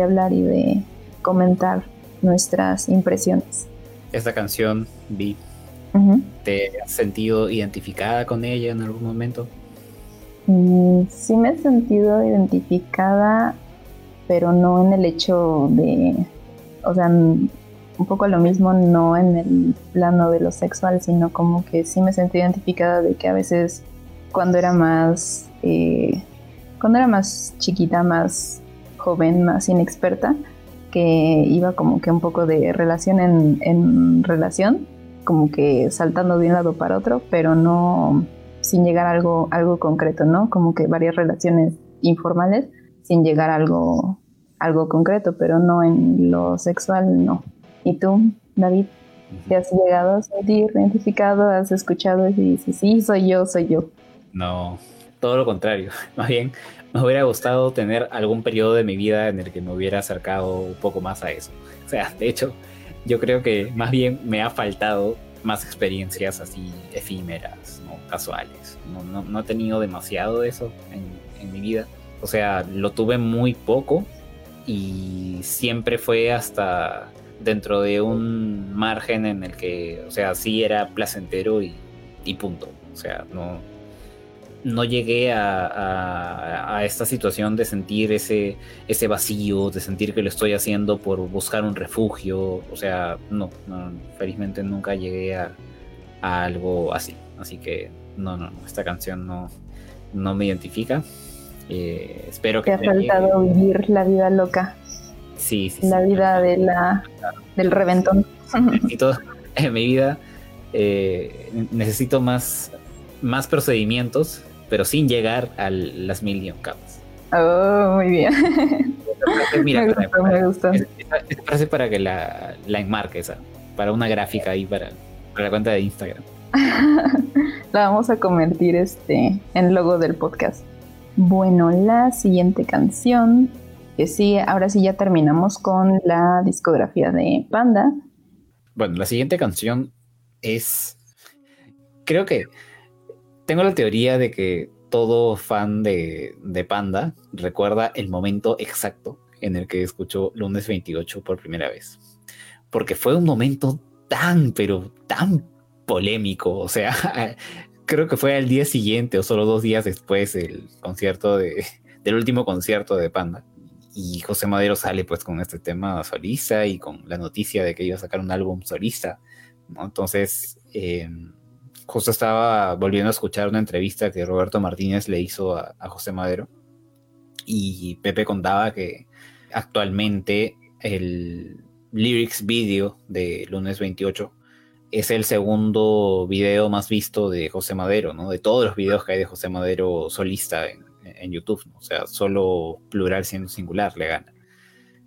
hablar y de comentar nuestras impresiones. Esta canción, Vi, ¿te has sentido identificada con ella en algún momento? Mm, sí me he sentido identificada, pero no en el hecho de, o sea, un poco lo mismo, no en el plano de lo sexual, sino como que sí me sentí identificada de que a veces cuando era más eh, cuando era más chiquita, más joven, más inexperta, que iba como que un poco de relación en, relación, como que saltando de un lado para otro, pero no sin llegar a algo, algo concreto, ¿no? Como que varias relaciones informales sin llegar a algo, algo concreto, pero no en lo sexual, no. ¿Y tú, David? ¿Te has llegado a sentir identificado? ¿Has escuchado y dices, sí, soy yo, soy yo? No, todo lo contrario. Más bien, me hubiera gustado tener algún periodo de mi vida en el que me hubiera acercado un poco más a eso. O sea, de hecho, yo creo que más bien me ha faltado más experiencias así efímeras, ¿no? casuales. No, no, he tenido demasiado de eso en, en mi vida. O sea, lo tuve muy poco y siempre fue hasta dentro de un margen en el que, o sea, sí era placentero y, y punto. O sea, no, no llegué a, esta situación de sentir ese, ese vacío, de sentir que lo estoy haciendo por buscar un refugio. O sea, no, felizmente nunca llegué a, algo así. Así que no, no, esta canción no, no me identifica. Eh, espero que... Te ha faltado vivir la vida loca. Sí, sí. La vida de la, del reventón. Necesito, en mi vida eh, necesito más, más procedimientos pero sin llegar a las million capas. Oh, muy bien. Mira, me para, gustó, me gustó. es- esa- esa frase para que la, la enmarque esa, para una gráfica ahí para, para la cuenta de Instagram. La vamos a convertir este en logo del podcast. Bueno, la siguiente canción, que sí, ahora sí ya terminamos con la discografía de Panda. Bueno, la siguiente canción es. Creo que tengo la teoría de que todo fan de, de Panda recuerda el momento exacto en el que escuchó Lunes 28 por primera vez. Porque fue un momento tan, pero tan polémico. O sea, creo que fue al día siguiente o solo dos días después del concierto de, del último concierto de Panda. Y José Madero sale pues con este tema solista y con la noticia de que iba a sacar un álbum solista. Entonces, eh, justo estaba volviendo a escuchar una entrevista que Roberto Martínez le hizo a, a José Madero. Y Pepe contaba que actualmente el lyrics video de lunes 28 es el segundo video más visto de José Madero, ¿no? De todos los videos que hay de José Madero solista en, en YouTube. O sea, solo plural siendo singular le gana.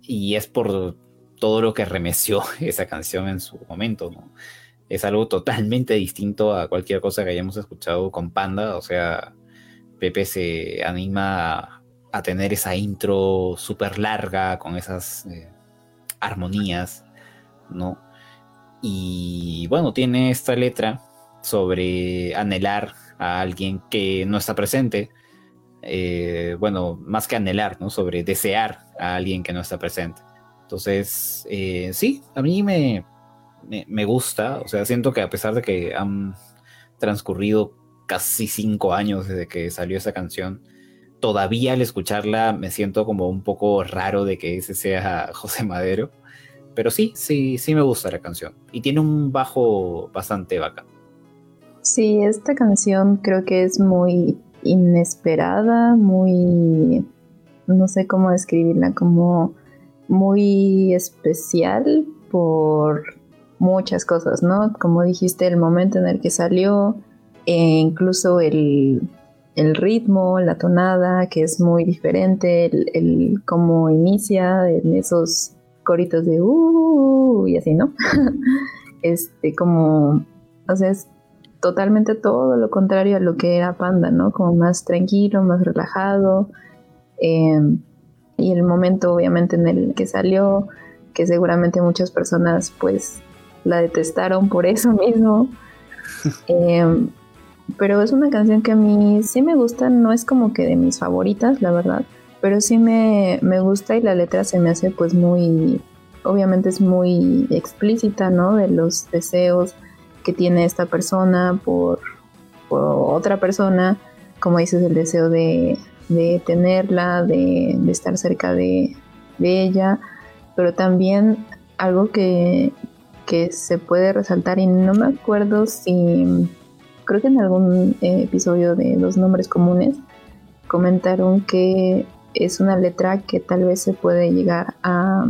Y es por todo lo que remeció esa canción en su momento, ¿no? Es algo totalmente distinto a cualquier cosa que hayamos escuchado con Panda, o sea, Pepe se anima a, a tener esa intro súper larga con esas eh, armonías, ¿no? Y bueno, tiene esta letra sobre anhelar a alguien que no está presente. Eh, bueno, más que anhelar, ¿no? Sobre desear a alguien que no está presente. Entonces, eh, sí, a mí me, me, me, gusta. O sea, siento que a pesar de que han transcurrido casi cinco años desde que salió esa canción, todavía al escucharla me siento como un poco raro de que ese sea José Madero. Pero sí, sí, sí me gusta la canción. Y tiene un bajo bastante bacán. Sí, esta canción creo que es muy inesperada, muy, no sé cómo describirla, como muy especial por muchas cosas, ¿no? Como dijiste, el momento en el que salió, e incluso el, el, ritmo, la tonada, que es muy diferente, el, cómo inicia en esos coritos de uh y así, ¿no? este, como, o sea, es totalmente todo lo contrario a lo que era Panda, ¿no? Como más tranquilo, más relajado. Eh, y el momento, obviamente, en el que salió, que seguramente muchas personas, pues, la detestaron por eso mismo. eh, pero es una canción que a mí sí me gusta, no es como que de mis favoritas, la verdad, pero sí me, me gusta y la letra se me hace pues muy, obviamente es muy explícita, ¿no? De los deseos que tiene esta persona por, otra persona, como dices, el deseo de, de tenerla, de, de, estar cerca de, de, ella, pero también algo que, que, se puede resaltar y no me acuerdo si, creo que en algún eh, episodio de Los Nombres Comunes comentaron que es una letra que tal vez se puede llegar a,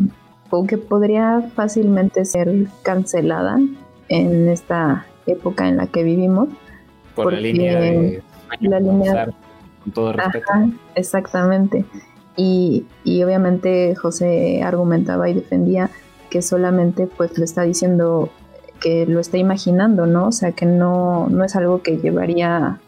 o que podría fácilmente ser cancelada en esta época en la que vivimos. Por la línea de la línea, con todo respeto. Ajá, exactamente. Y, y, obviamente José argumentaba y defendía que solamente pues lo está diciendo que lo está imaginando, ¿no? O sea que no, no es algo que llevaría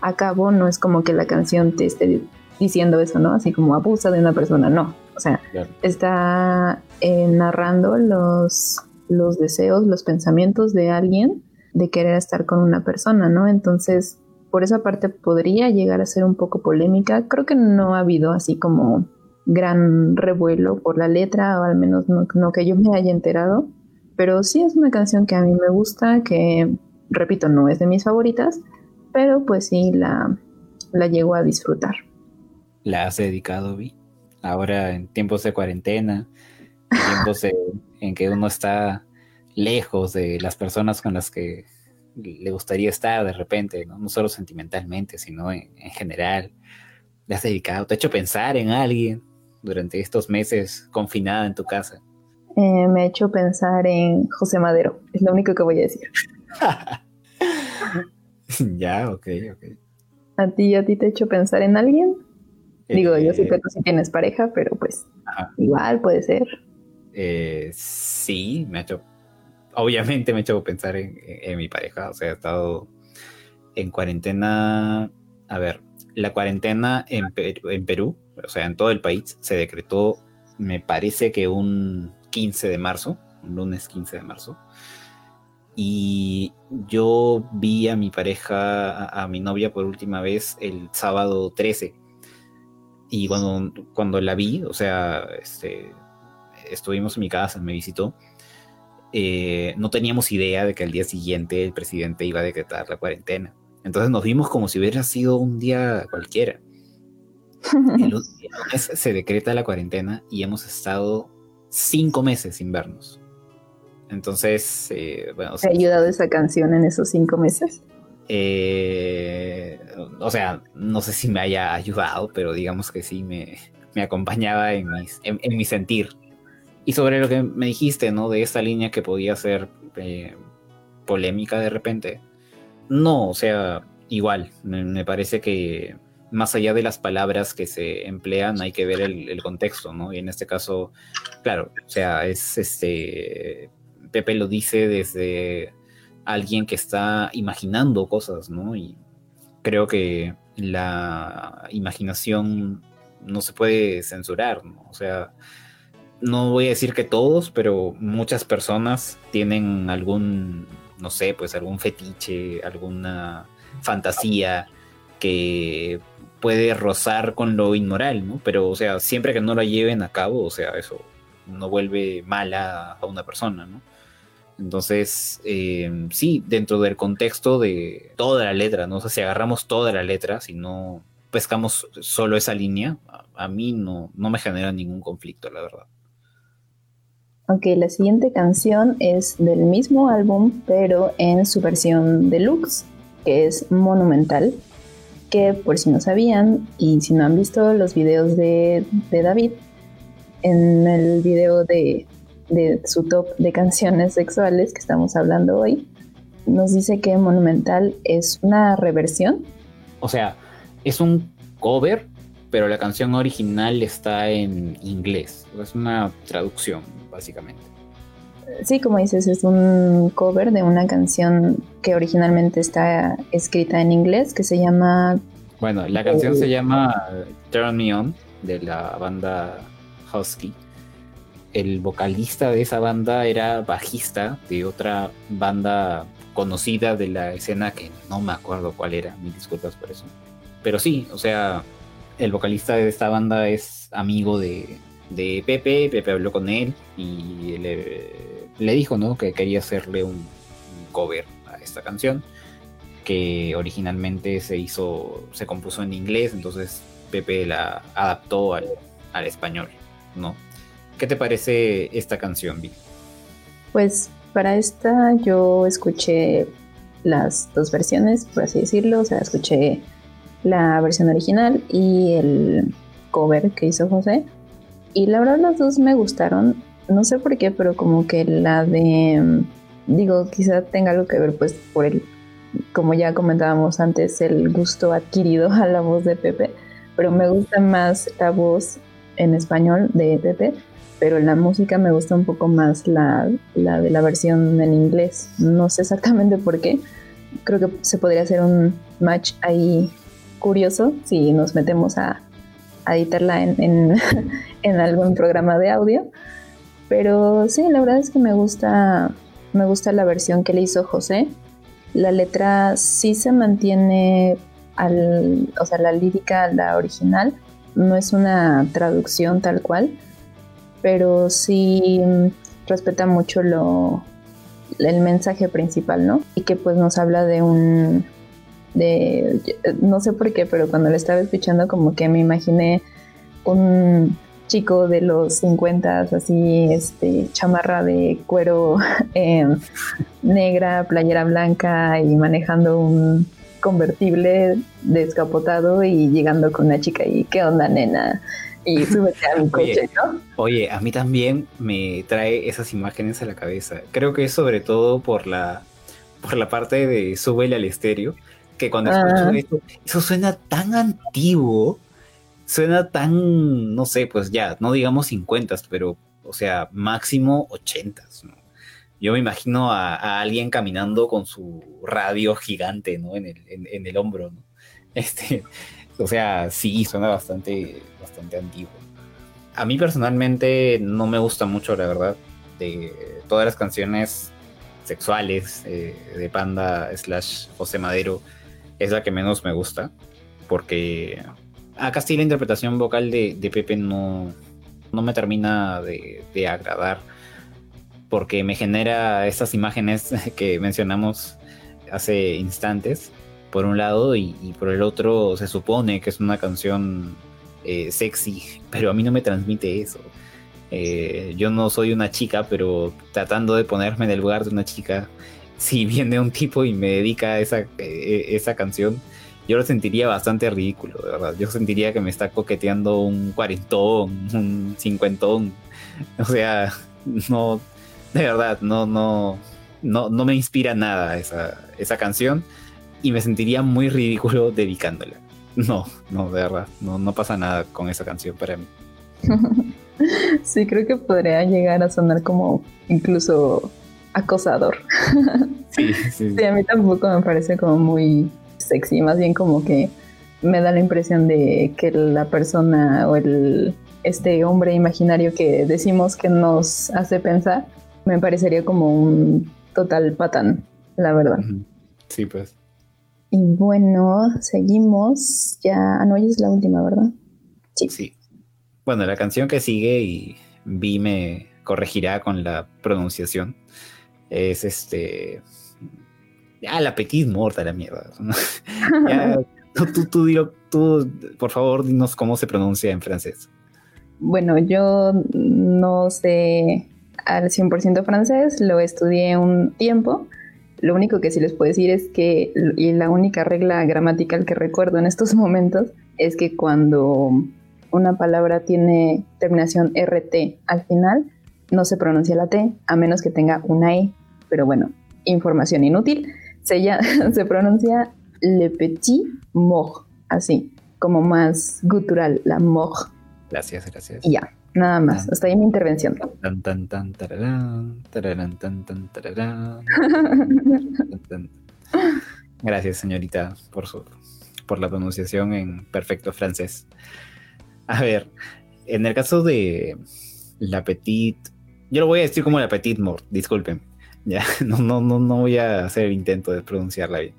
a cabo, no es como que la canción te esté diciendo eso, ¿no? Así como abusa de una persona, no. O sea, claro. está eh, narrando los, los deseos, los pensamientos de alguien de querer estar con una persona, ¿no? Entonces, por esa parte podría llegar a ser un poco polémica. Creo que no ha habido así como gran revuelo por la letra, o al menos no, que yo me haya enterado. Pero sí es una canción que a mí me gusta, que, repito, no es de mis favoritas, pero pues sí la, la llego a disfrutar. ¿La has dedicado, Vi? Ahora en tiempos de cuarentena, en tiempos de, en que uno está lejos de las personas con las que le gustaría estar de repente, no, no solo sentimentalmente, sino en, en, general. ¿Le has dedicado? ¿Te ha hecho pensar en alguien durante estos meses confinada en tu casa? Eh, me ha hecho pensar en José Madero, es lo único que voy a decir. ya, ok, ok. ¿A ti, a ti te ha hecho pensar en alguien? Digo, yo sé que tú sí tienes pareja, pero pues ajá. igual puede ser. Eh, sí, me ha hecho, obviamente me ha hecho pensar en, en- mi pareja, o sea, he estado en cuarentena, a ver, la cuarentena en, en Perú, o sea, en todo el país, se decretó, me parece que un 15 de marzo, un lunes 15 de marzo, y yo vi a mi pareja, a, a mi novia por última vez el sábado 13, y cuando, cuando la vi, o sea, este, estuvimos en mi casa, me visitó, eh, no teníamos idea de que al día siguiente el presidente iba a decretar la cuarentena. Entonces nos vimos como si hubiera sido un día cualquiera. El, lu- el lunes se decreta la cuarentena y hemos estado cinco meses sin vernos. Entonces, eh, bueno, ¿Te ha ayudado esa canción en esos cinco meses? eh, o sea, no sé si me haya ayudado, pero digamos que sí me, me acompañaba en, mis- en- en mi sentir. Y sobre lo que me dijiste, ¿no? De esta línea que podía ser eh, polémica de repente. No, o sea, igual, me, parece que más allá de las palabras que se emplean, hay que ver el, el contexto, ¿no? Y en este caso, claro, o sea, es este. Pepe lo dice desde alguien que está imaginando cosas, ¿no? Y creo que la imaginación no se puede censurar, ¿no? O sea, no voy a decir que todos, pero muchas personas tienen algún, no sé, pues algún fetiche, alguna fantasía que puede rozar con lo inmoral, ¿no? Pero, o sea, siempre que no la lleven a cabo, o sea, eso no vuelve mala a una persona, ¿no? Entonces, eh, sí, dentro del contexto de toda la letra, ¿no? O sea, si agarramos toda la letra, si no pescamos solo esa línea, a, a mí no, no me genera ningún conflicto, la verdad. Ok, la siguiente canción es del mismo álbum, pero en su versión deluxe, que es Monumental, que por si no sabían y si no han visto los videos de, de David, en el video de, de su top de canciones sexuales que estamos hablando hoy, nos dice que Monumental es una reversión. O sea, es un cover, pero la canción original está en inglés. Es una traducción, básicamente. Sí, como dices, es un cover de una canción que originalmente está escrita en inglés, que se llama Bueno, la canción se llama Turn Me On, de la banda Husky. El vocalista de esa banda era bajista de otra banda conocida de la escena que no me acuerdo cuál era, mil disculpas por eso. Pero sí, o sea, el vocalista de esta banda es amigo de, Pepe, Pepe habló con él y le, dijo, ¿no? Que quería hacerle un, cover a esta canción que originalmente se hizo, se compuso en inglés, entonces Pepe la adaptó al, al español, ¿no? ¿Qué te parece esta canción, Vic? Pues para esta yo escuché las dos versiones, por así decirlo, o sea, escuché la versión original y el cover que hizo José. Y la verdad las dos me gustaron, no sé por qué, pero como que la de, digo, quizá tenga algo que ver pues por el, como ya comentábamos antes, el gusto adquirido a la voz de Pepe, pero me gusta más la voz en español de Pepe pero la música me gusta un poco más la, la, de la versión en inglés. No sé exactamente por qué. Creo que se podría hacer un match ahí curioso si nos metemos a, editarla en, algún programa de audio. Pero sí, la verdad es que me gusta, me gusta la versión que le hizo José. La letra sí se mantiene, al, o sea, la lírica, la original, no es una traducción tal cual pero sí respeta mucho lo, el mensaje principal, ¿no? Y que pues nos habla de un, de, no sé por qué, pero cuando lo estaba escuchando como que me imaginé un chico de los 50, así, este, chamarra de cuero eh, negra, playera blanca y manejando un convertible descapotado y llegando con una chica y ¿qué onda, nena? y súbete a mi coche, oye, ¿no? Oye, a mí también me trae esas imágenes a la cabeza. Creo que es sobre todo por la, por la parte de súbele al estéreo, que cuando escucho esto, eso suena tan antiguo, suena tan, no sé, pues ya, no digamos 50, pero, o sea, máximo 80. ¿no? Yo me imagino a, a alguien caminando con su radio gigante, ¿no? En el, en, en el hombro, ¿no? Este, o sea, sí, suena bastante, bastante antiguo. A mí personalmente no me gusta mucho, la verdad, de todas las canciones sexuales eh, de Panda slash José Madero es la que menos me gusta porque acá sí la interpretación vocal de, de Pepe no, no me termina de, agradar porque me genera estas imágenes que mencionamos hace instantes por un lado y, y por el otro se supone que es una canción eh, sexy pero a mí no me transmite eso. Eh, yo no soy una chica, pero tratando de ponerme en el lugar de una chica, si viene un tipo y me dedica esa, eh, esa canción, yo lo sentiría bastante ridículo, de verdad. Yo sentiría que me está coqueteando un cuarentón, un cincuentón. O sea, no, de verdad, no, no, no, no me inspira nada esa, esa canción y me sentiría muy ridículo dedicándola. No, no, de verdad, no, no pasa nada con esa canción para mí. Sí, creo que podría llegar a sonar como incluso acosador. Sí, sí, sí. A mí tampoco me parece como muy sexy, más bien como que me da la impresión de que la persona o el este hombre imaginario que decimos que nos hace pensar, me parecería como un total patán, la verdad. Sí, pues. Y bueno, seguimos. Ya, ah, no, ya es la última, ¿verdad? Sí. Sí. Bueno, la canción que sigue y Vi me corregirá con la pronunciación es este. Ya, la Petit la mierda. tú, tú, por favor, dinos cómo se pronuncia en francés. Bueno, yo no sé al 100% francés, lo estudié un tiempo. Lo único que sí les puedo decir es que, y la única regla gramatical que recuerdo en estos momentos, es que cuando una palabra tiene terminación RT al final, no se pronuncia la T, a menos que tenga una E. Pero bueno, información inútil. Se, ya, se pronuncia le petit mort, así, como más gutural, la mort. Gracias, gracias. Y ya, nada más. Hasta ahí mi intervención. Tan, tan, tan, tararán, tararán, tan, tan, tararán, tan, tan. Gracias, señorita, por, su, por la pronunciación en perfecto francés. A ver, en el caso de la Petit, yo lo voy a decir como la Petit Mort, disculpen. Ya, no, no, no, no voy a hacer el intento de pronunciarla bien.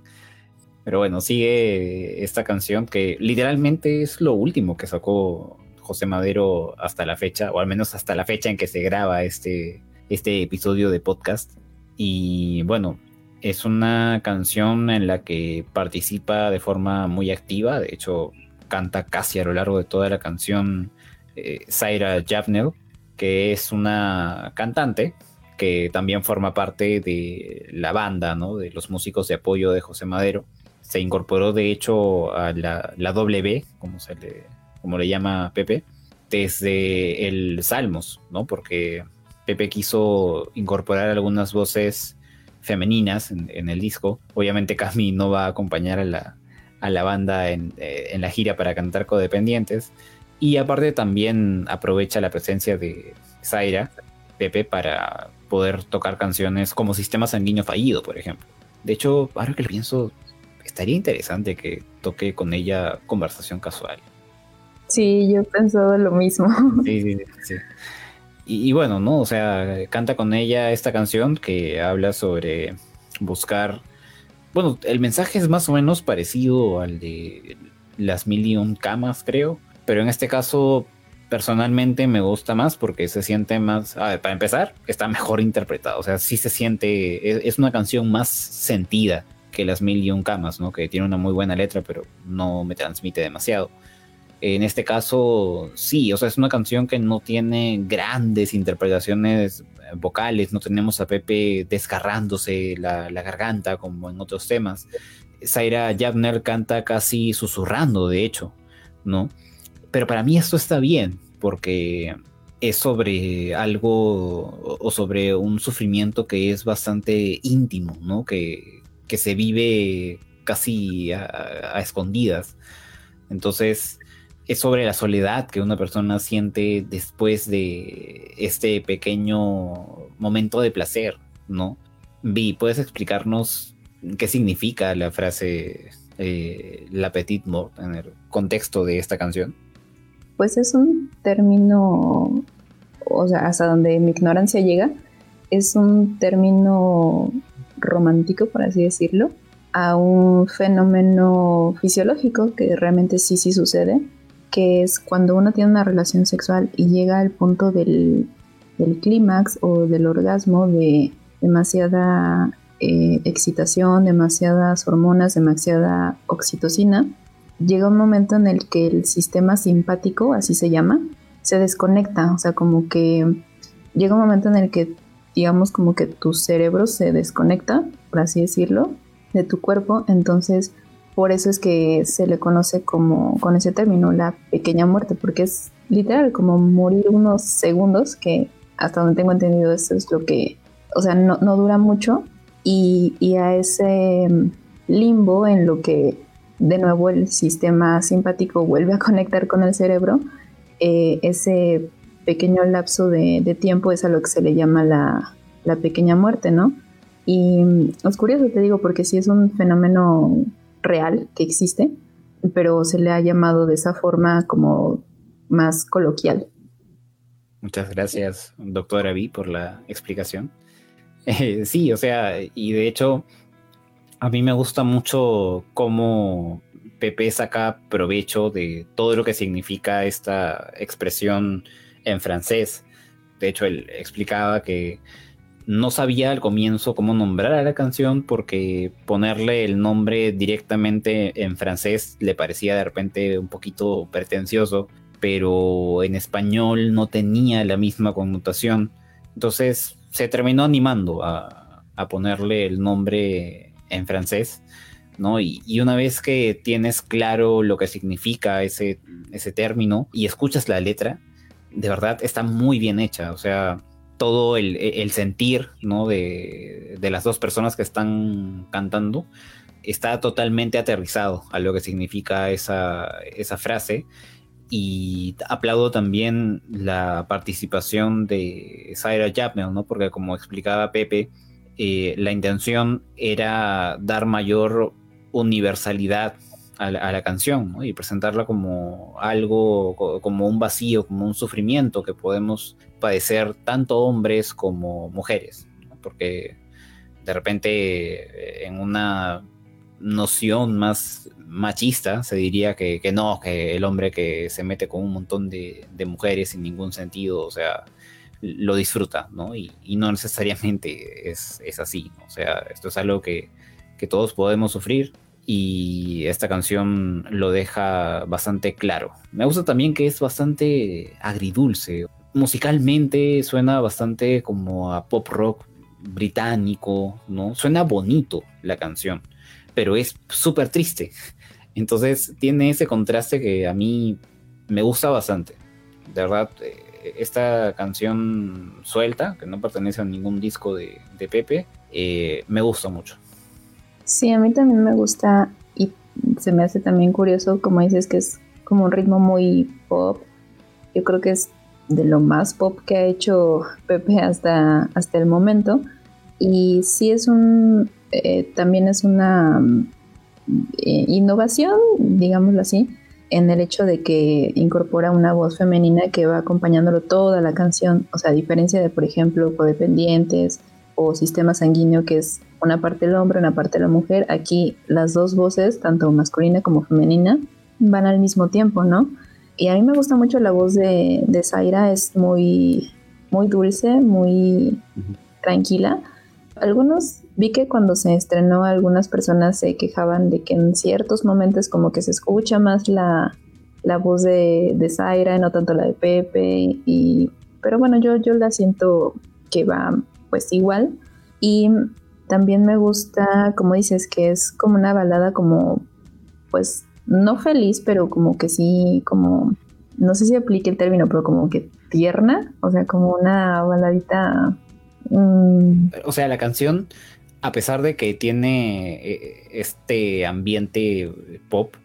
Pero bueno, sigue esta canción que literalmente es lo último que sacó José Madero hasta la fecha, o al menos hasta la fecha en que se graba este, este episodio de podcast. Y bueno, es una canción en la que participa de forma muy activa, de hecho canta casi a lo largo de toda la canción eh, Zaira Javnel, que es una cantante que también forma parte de la banda, ¿no? de los músicos de apoyo de José Madero. Se incorporó de hecho a la, la W, como, se le, como le llama Pepe, desde el Salmos, ¿no? porque Pepe quiso incorporar algunas voces femeninas en, el disco. Obviamente Cami no va a acompañar a la, a la banda en, eh, en, la gira para cantar codependientes. Y aparte también aprovecha la presencia de Zaira, Pepe, para poder tocar canciones como Sistema Sanguíneo Fallido, por ejemplo. De hecho, ahora que lo pienso, estaría interesante que toque con ella conversación casual. Sí, yo he pensado lo mismo. Sí, sí, sí. Y, y, bueno, ¿no? O sea, canta con ella esta canción que habla sobre buscar. Bueno, el mensaje es más o menos parecido al de las mil y un camas, creo. Pero en este caso, personalmente me gusta más porque se siente más. A ver, para empezar, está mejor interpretado. O sea, sí se siente. Es, es una canción más sentida que las mil y un camas, ¿no? Que tiene una muy buena letra, pero no me transmite demasiado. En este caso, sí, o sea, es una canción que no tiene grandes interpretaciones vocales, no tenemos a Pepe desgarrándose la, la garganta como en otros temas. Zaira Javner canta casi susurrando, de hecho, ¿no? Pero para mí esto está bien, porque es sobre algo o sobre un sufrimiento que es bastante íntimo, ¿no? Que, que se vive casi a, escondidas. Entonces, es sobre la soledad que una persona siente después de este pequeño momento de placer, ¿no? Vi, ¿puedes explicarnos qué significa la frase eh, la petite mort en el contexto de esta canción? Pues es un término, o sea, hasta donde mi ignorancia llega, es un término romántico, por así decirlo, a un fenómeno fisiológico que realmente sí, sí sucede, que es cuando uno tiene una relación sexual y llega al punto del, del clímax o del orgasmo de demasiada eh, excitación, demasiadas hormonas, demasiada oxitocina, llega un momento en el que el sistema simpático, así se llama, se desconecta, o sea, como que llega un momento en el que, digamos, como que tu cerebro se desconecta, por así decirlo, de tu cuerpo, entonces por eso es que se le conoce como, con ese término, la pequeña muerte, porque es literal como morir unos segundos, que hasta donde tengo entendido eso es lo que, o sea, no, no dura mucho, y, a ese limbo en lo que de nuevo el sistema simpático vuelve a conectar con el cerebro, eh, ese pequeño lapso de, tiempo es a lo que se le llama la, pequeña muerte, ¿no? Y es curioso, te digo, porque sí es un fenómeno real que existe, pero se le ha llamado de esa forma como más coloquial. Muchas gracias, doctora Vi, por la explicación. Eh, sí, o sea, y de hecho, a mí me gusta mucho cómo Pepe saca provecho de todo lo que significa esta expresión en francés. De hecho, él explicaba que no sabía al comienzo cómo nombrar a la canción porque ponerle el nombre directamente en francés le parecía de repente un poquito pretencioso, pero en español no tenía la misma connotación. Entonces se terminó animando a, ponerle el nombre en francés, ¿no? Y, una vez que tienes claro lo que significa ese, ese término y escuchas la letra, de verdad está muy bien hecha, o sea, todo el, sentir, ¿no? De, de, las dos personas que están cantando está totalmente aterrizado a lo que significa esa, esa frase y aplaudo también la participación de Zaira Japnel, ¿no? Porque como explicaba Pepe, eh, la intención era dar mayor universalidad a la, canción y presentarla como algo, como un vacío, como un sufrimiento que podemos padecer tanto hombres como mujeres, porque de repente en una noción más machista, se diría que, no, que el hombre que se mete con un montón de, mujeres sin ningún sentido, o sea, lo disfruta, ¿no? Y, no necesariamente es, así, o sea, esto es algo que, todos podemos sufrir y esta canción lo deja bastante claro. Me gusta también que es bastante agridulce, musicalmente suena bastante como a pop rock británico, ¿no? Suena bonito la canción, pero es súper triste. Entonces tiene ese contraste que a mí me gusta bastante. De verdad, eh, esta canción suelta, que no pertenece a ningún disco de, Pepe, eh, me gusta mucho. Sí, a mí también me gusta y se me hace también curioso, como dices, que es como un ritmo muy pop. Yo creo que es de lo más pop que ha hecho Pepe hasta, hasta el momento. Y sí es un, eh, también es una eh, innovación, digámoslo así, en el hecho de que incorpora una voz femenina que va acompañándolo toda la canción, o sea, a diferencia de, por ejemplo, codependientes o sistema sanguíneo, que es una parte del hombre, una parte de la mujer, aquí las dos voces, tanto masculina como femenina, van al mismo tiempo, ¿no? Y a mí me gusta mucho la voz de, de Zaira, es muy, muy dulce, muy tranquila. Algunos Vi que cuando se estrenó algunas personas se quejaban de que en ciertos momentos como que se escucha más la, voz de, de Zaira y no tanto la de Pepe. Y, pero bueno, yo, yo la siento que va pues igual. Y también me gusta, como dices, que es como una balada como, pues, no feliz, pero como que sí, como, no sé si aplique el término, pero como que tierna, o sea, como una baladita... Mm, o sea, la canción a pesar de que tiene eh, este ambiente pop,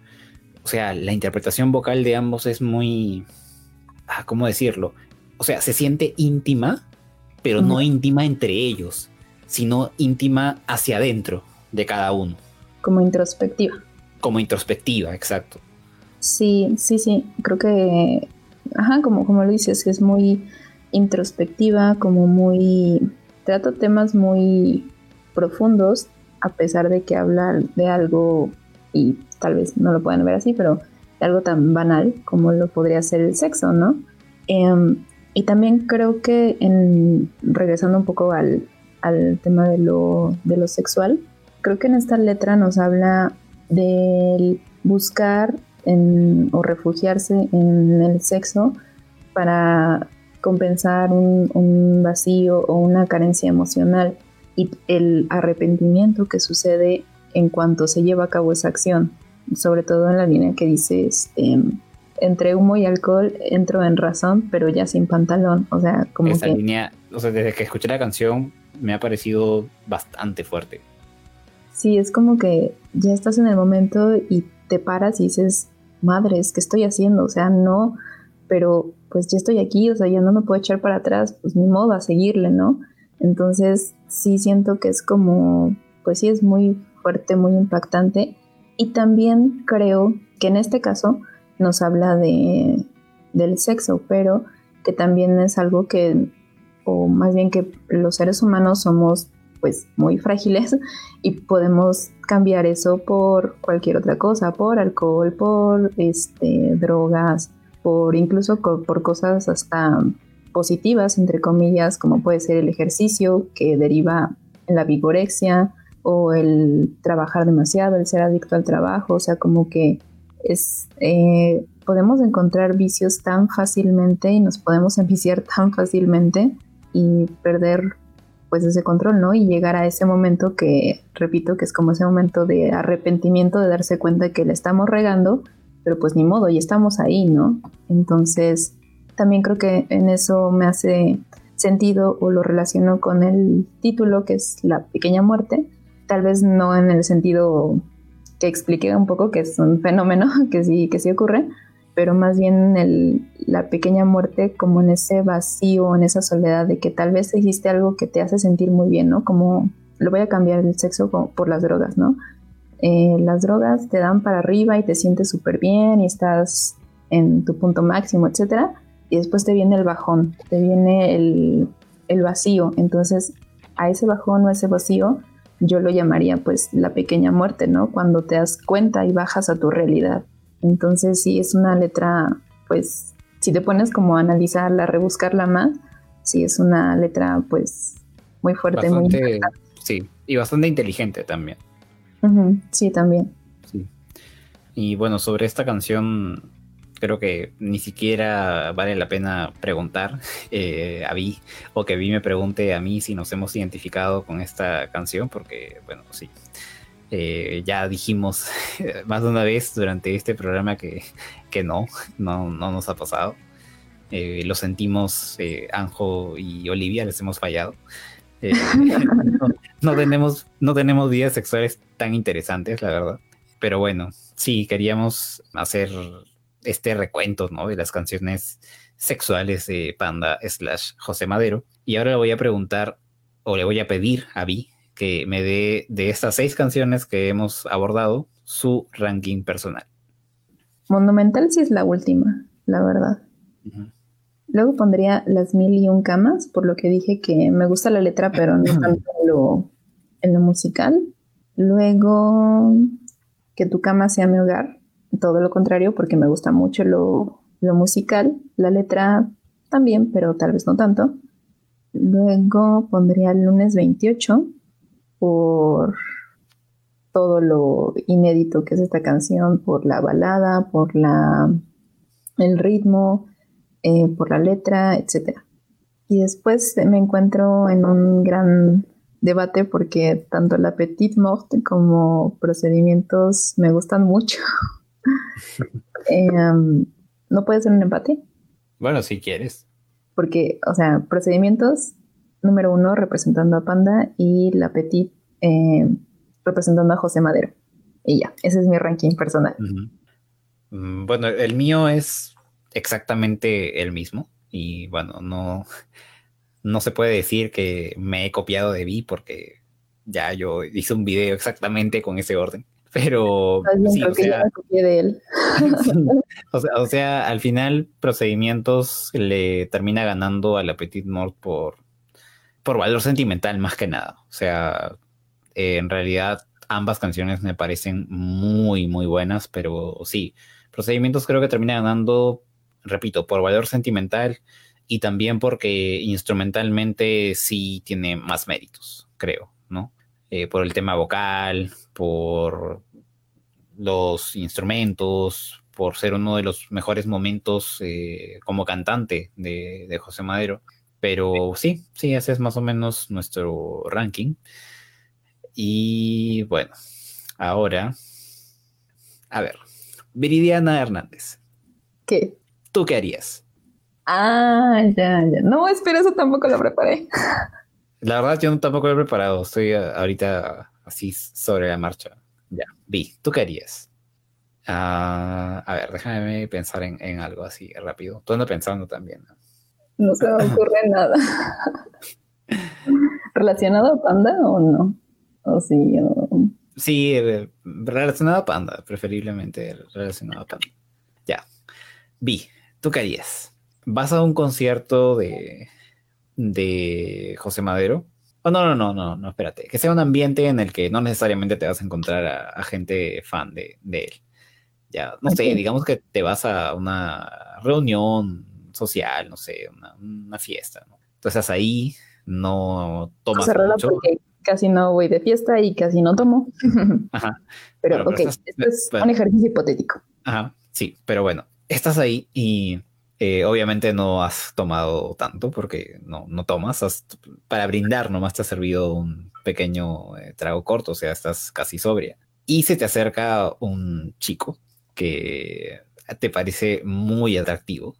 o sea, la interpretación vocal de ambos es muy, ah, ¿cómo decirlo? O sea, se siente íntima, pero no íntima entre ellos, sino íntima hacia adentro de cada uno. Como introspectiva. Como introspectiva, exacto. Sí, sí, sí. Creo que, ajá, como, como lo dices, es muy introspectiva, como muy... Trata temas muy profundos, a pesar de que habla de algo, y tal vez no lo puedan ver así, pero de algo tan banal como lo podría ser el sexo, ¿no? Em, y también creo que, en, regresando un poco al, al tema de lo, de lo sexual, creo que en esta letra nos habla del buscar o refugiarse en el sexo para compensar un, vacío o una carencia emocional y el arrepentimiento que sucede en cuanto se lleva a cabo esa acción, sobre todo en la línea que dice, este, entre humo y alcohol entro en razón, pero ya sin pantalón, o sea, como Esa línea, o sea, desde que escuché la canción me ha parecido bastante fuerte. Sí, es como que ya estás en el momento y te paras y dices, madres, ¿qué estoy haciendo? O sea, no, pero pues ya estoy aquí, o sea, ya no me puedo echar para atrás, pues ni modo a seguirle, ¿no? Entonces sí siento que es como, pues sí es muy fuerte, muy impactante. Y también creo que en este caso nos habla de, del sexo, pero que también es algo que, o más bien que los seres humanos somos pues muy frágiles y podemos cambiar eso por cualquier otra cosa, por alcohol, por este, drogas, por incluso por cosas hasta positivas, entre comillas, como puede ser el ejercicio que deriva en la vigorexia o el trabajar demasiado, el ser adicto al trabajo, o sea, como que es, eh, podemos encontrar vicios tan fácilmente y nos podemos enviciar tan fácilmente y perder pues ese control, ¿no? Y llegar a ese momento que, repito, que es como ese momento de arrepentimiento, de darse cuenta que le estamos regando, pero pues ni modo, y estamos ahí, ¿no? Entonces, también creo que en eso me hace sentido o lo relaciono con el título, que es La pequeña muerte, tal vez no en el sentido que expliqué un poco, que es un fenómeno que sí, que sí ocurre, pero más bien el, la pequeña muerte como en ese vacío, en esa soledad de que tal vez existe algo que te hace sentir muy bien, ¿no? Como lo voy a cambiar el sexo por las drogas, ¿no? Eh, las drogas te dan para arriba y te sientes súper bien y estás en tu punto máximo, etcétera, y después te viene el bajón, te viene el, el vacío, entonces a ese bajón o a ese vacío yo lo llamaría pues la pequeña muerte, ¿no? Cuando te das cuenta y bajas a tu realidad entonces sí es una letra, pues, si te pones como a analizarla, a rebuscarla más, sí es una letra, pues, muy fuerte, muy Sí, y bastante inteligente también. Sí, también. Sí. Y bueno, sobre esta canción, creo que ni siquiera vale la pena preguntar eh, a Vi o que Vi me pregunte a mí si nos hemos identificado con esta canción, porque, bueno, sí, eh, ya dijimos más de una vez durante este programa que, que no, no, no, nos ha pasado. Eh, lo sentimos, Anjo y Olivia, les hemos fallado. no, tenemos, no tenemos vidas sexuales tan interesantes, la verdad. Pero bueno, sí, queríamos hacer este recuento ¿no? de las canciones sexuales de Panda slash José Madero. Y ahora le voy a preguntar, o le voy a pedir a Vi que me dé de estas seis canciones que hemos abordado su ranking personal. Monumental sí es la última, la verdad. Luego pondría Las Mil y Un Camas, por lo que dije que me gusta la letra, pero no tanto en lo, musical. Luego, Que tu cama sea mi hogar, todo lo contrario, porque me gusta mucho lo, lo musical. La letra también, pero tal vez no tanto. Luego pondría el lunes 28, por todo lo inédito que es esta canción, por la balada, por la, el ritmo, eh, por la letra, etc. Y después me encuentro en un gran debate porque tanto la Petite Morte como procedimientos me gustan mucho. Em, ¿No puede ser un empate? Bueno, si quieres. Porque, o sea, procedimientos número uno representando a Panda y la Petit eh, representando a José Madero. Y ya, ese es mi ranking personal. Mm, bueno, el mío es exactamente el mismo. Y bueno, no, no se puede decir que me he copiado de Vi porque ya yo hice un video exactamente con ese orden. Pero sí, o, sea, de él. o, sea, al final procedimientos le termina ganando a la Petit Mort por, por valor sentimental más que nada. O sea, en realidad ambas canciones me parecen muy, muy buenas, pero sí, procedimientos creo que termina ganando, repito, por valor sentimental y también porque instrumentalmente sí tiene más méritos, creo, ¿no? Eh, por el tema vocal, por los instrumentos, por ser uno de los mejores momentos eh, como cantante de, José Madero. Pero sí, sí, ese es más o menos nuestro ranking. Y bueno, ahora, a ver, Viridiana Hernández. ¿Qué? ¿Tú qué harías? Ah, ya, ya. No, espera, eso tampoco lo preparé. La verdad, yo tampoco lo he preparado. Estoy ahorita así sobre la marcha. Ya, vi. ¿Tú qué harías? Ah, a ver, déjame pensar en, algo así rápido. Tú andas pensando también. No, se me ocurre nada. ¿Relacionado a Panda o no? ¿O sí? Sí, eh, relacionado a Panda, preferiblemente relacionado a Panda. Ya. Vi, ¿tú qué harías? ¿Vas a un concierto de, de José Madero. Oh, no, no, no, no, no, espérate. Que sea un ambiente en el que no necesariamente te vas a encontrar a, gente fan de, él. Ya, no sé, digamos que te vas a una reunión social, no sé, una, fiesta, ¿no? Entonces ahí no tomas mucho. porque casi no voy de fiesta y casi no tomo. Ajá. Pero, ok, esto es un ejercicio hipotético. Ajá, sí, pero bueno, estás ahí y eh, obviamente no has tomado tanto porque no, no tomas. para brindar nomás te ha servido un pequeño eh, trago corto, o sea, estás casi sobria. Y se te acerca un chico que te parece muy atractivo.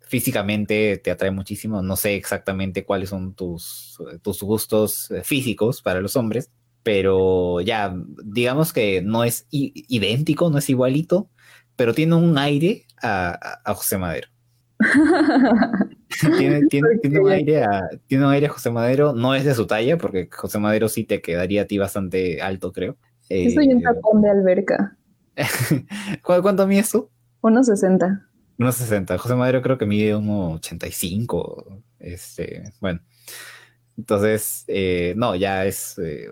Físicamente te atrae muchísimo. No sé exactamente cuáles son tus, tus gustos eh, físicos para los hombres, pero ya, digamos que no es idéntico, no es igualito, pero tiene un aire a, a José Madero. tiene, un aire a, tiene un aire José Madero, no es de su talla, porque José Madero sí te quedaría a ti bastante alto, creo. Yo soy un eh, tapón de alberca. ¿Cuánto mide tú? 1,60. 1,60. José Madero creo que mide 1,85. Este, bueno. Entonces, eh, no, ya es eh,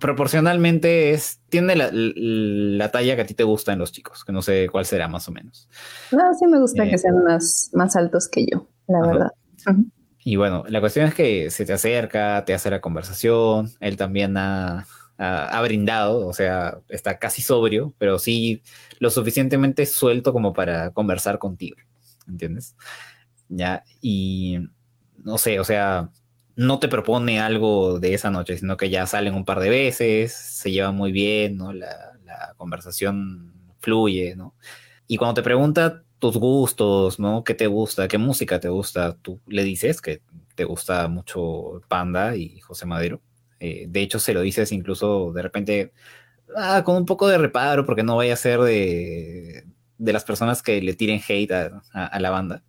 proporcionalmente es, tiene la, talla que a ti te gusta en los chicos, que no sé cuál será más o menos. No, sí me gusta que eh, sean más, más altos que yo, la verdad. Y bueno, la cuestión es que se te acerca, te hace la conversación, él también ha, ha, brindado, o sea, está casi sobrio, pero sí lo suficientemente suelto como para conversar contigo, ¿entiendes? Ya, y no sé, o sea, no te propone algo de esa noche, sino que ya salen un par de veces, se lleva muy bien, ¿no? La, conversación fluye, ¿no? Y cuando te pregunta tus gustos, ¿no? ¿Qué te gusta? ¿Qué música te gusta? Tú le dices que te gusta mucho Panda y José Madero. Eh, de hecho, se lo dices incluso de repente ah, con un poco de reparo, porque no vaya a ser de, de las personas que le tiren hate a, la banda.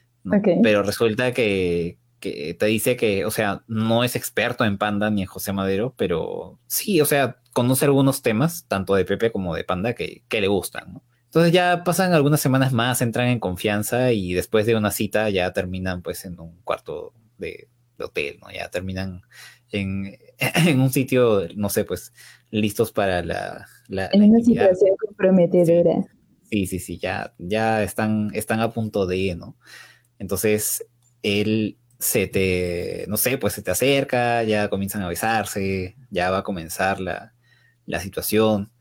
Pero resulta que, que te dice que, o sea, no es experto en Panda ni en José Madero, pero sí, o sea, conoce algunos temas, tanto de Pepe como de Panda, que, le gustan, ¿no? Entonces ya pasan algunas semanas más, entran en confianza y después de una cita ya terminan pues en un cuarto de, hotel, ¿no? Ya terminan en, un sitio, no sé, pues listos para la... en una situación comprometedora. Sí, sí, sí, ya, ya están, están a punto de, ¿no? Entonces, él se te, no sé, pues se te acerca, ya comienzan a besarse, ya va a comenzar la, situación,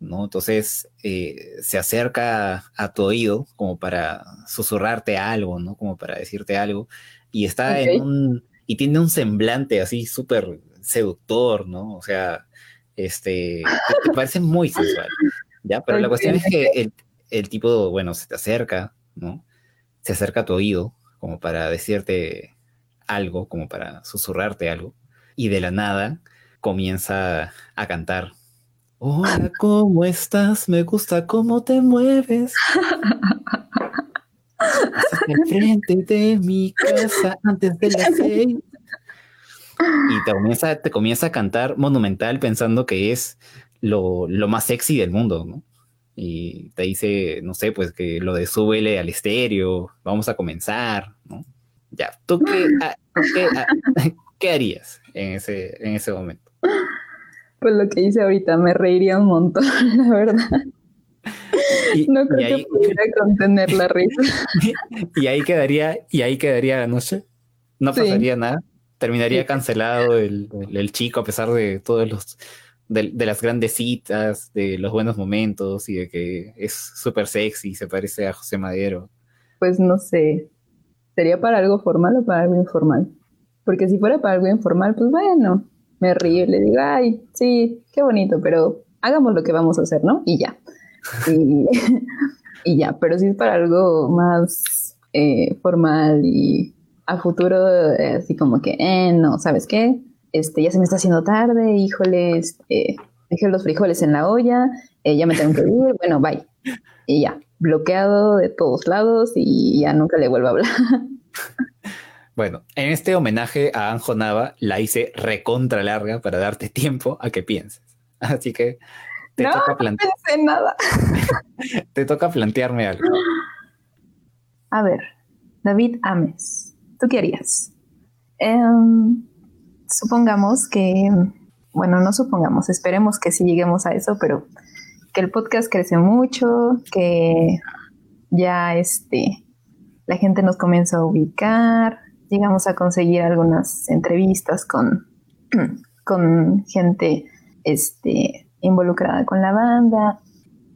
¿no? Entonces eh, se acerca a tu oído como para susurrarte algo, ¿no? Como para decirte algo, y está en un, y tiene un semblante así súper seductor, ¿no? O sea, este, te, parece muy sensual, ¿ya? Pero la cuestión es que el, el tipo, bueno, se te acerca, ¿no? Se acerca a tu oído como para decirte algo, como para susurrarte algo, y de la nada comienza a cantar. Hola, ¿cómo estás? Me gusta cómo te mueves. Estás frente de mi casa antes de las seis. Y te comienza, te comienza a cantar monumental pensando que es lo, lo más sexy del mundo, ¿no? Y te dice, no sé, pues que lo de súbele al estéreo, vamos a comenzar, ¿no? Ya, ¿tú qué, ah, qué, qué harías en ese, en ese momento? Pues lo que hice ahorita, me reiría un montón, la verdad. Y, No creo y ahí, que pudiera contener la risa. y ahí quedaría, y ahí quedaría la noche. No Sí. pasaría nada. Terminaría cancelado el, el- el chico a pesar de todos los de, de las grandes citas, de los buenos momentos y de que es súper sexy, se parece a José Madero. Pues no sé, ¿sería para algo formal o para algo informal? Porque si fuera para algo informal, pues bueno, me río le digo, ay, sí, qué bonito, pero hagamos lo que vamos a hacer, ¿no? Y ya. Y, y ya, pero si es para algo más eh, formal y a futuro, eh, así como que, eh, no, ¿sabes qué? Este, ya se me está haciendo tarde, híjole, este, dejé los frijoles en la olla, eh, ya me tengo que ir, bueno, bye. Y ya, bloqueado de todos lados y ya nunca le vuelvo a hablar. Bueno, en este homenaje a Anjo Nava la hice recontra larga para darte tiempo a que pienses. Así que te, No, toca, plante- pensé nada. te toca plantearme algo. A ver, David Ames, ¿tú qué harías? Em, supongamos que, bueno, no supongamos, esperemos que sí lleguemos a eso, pero que el podcast crece mucho, que ya este, la gente nos comienza a ubicar, llegamos a conseguir algunas entrevistas con, con gente este, involucrada con la banda,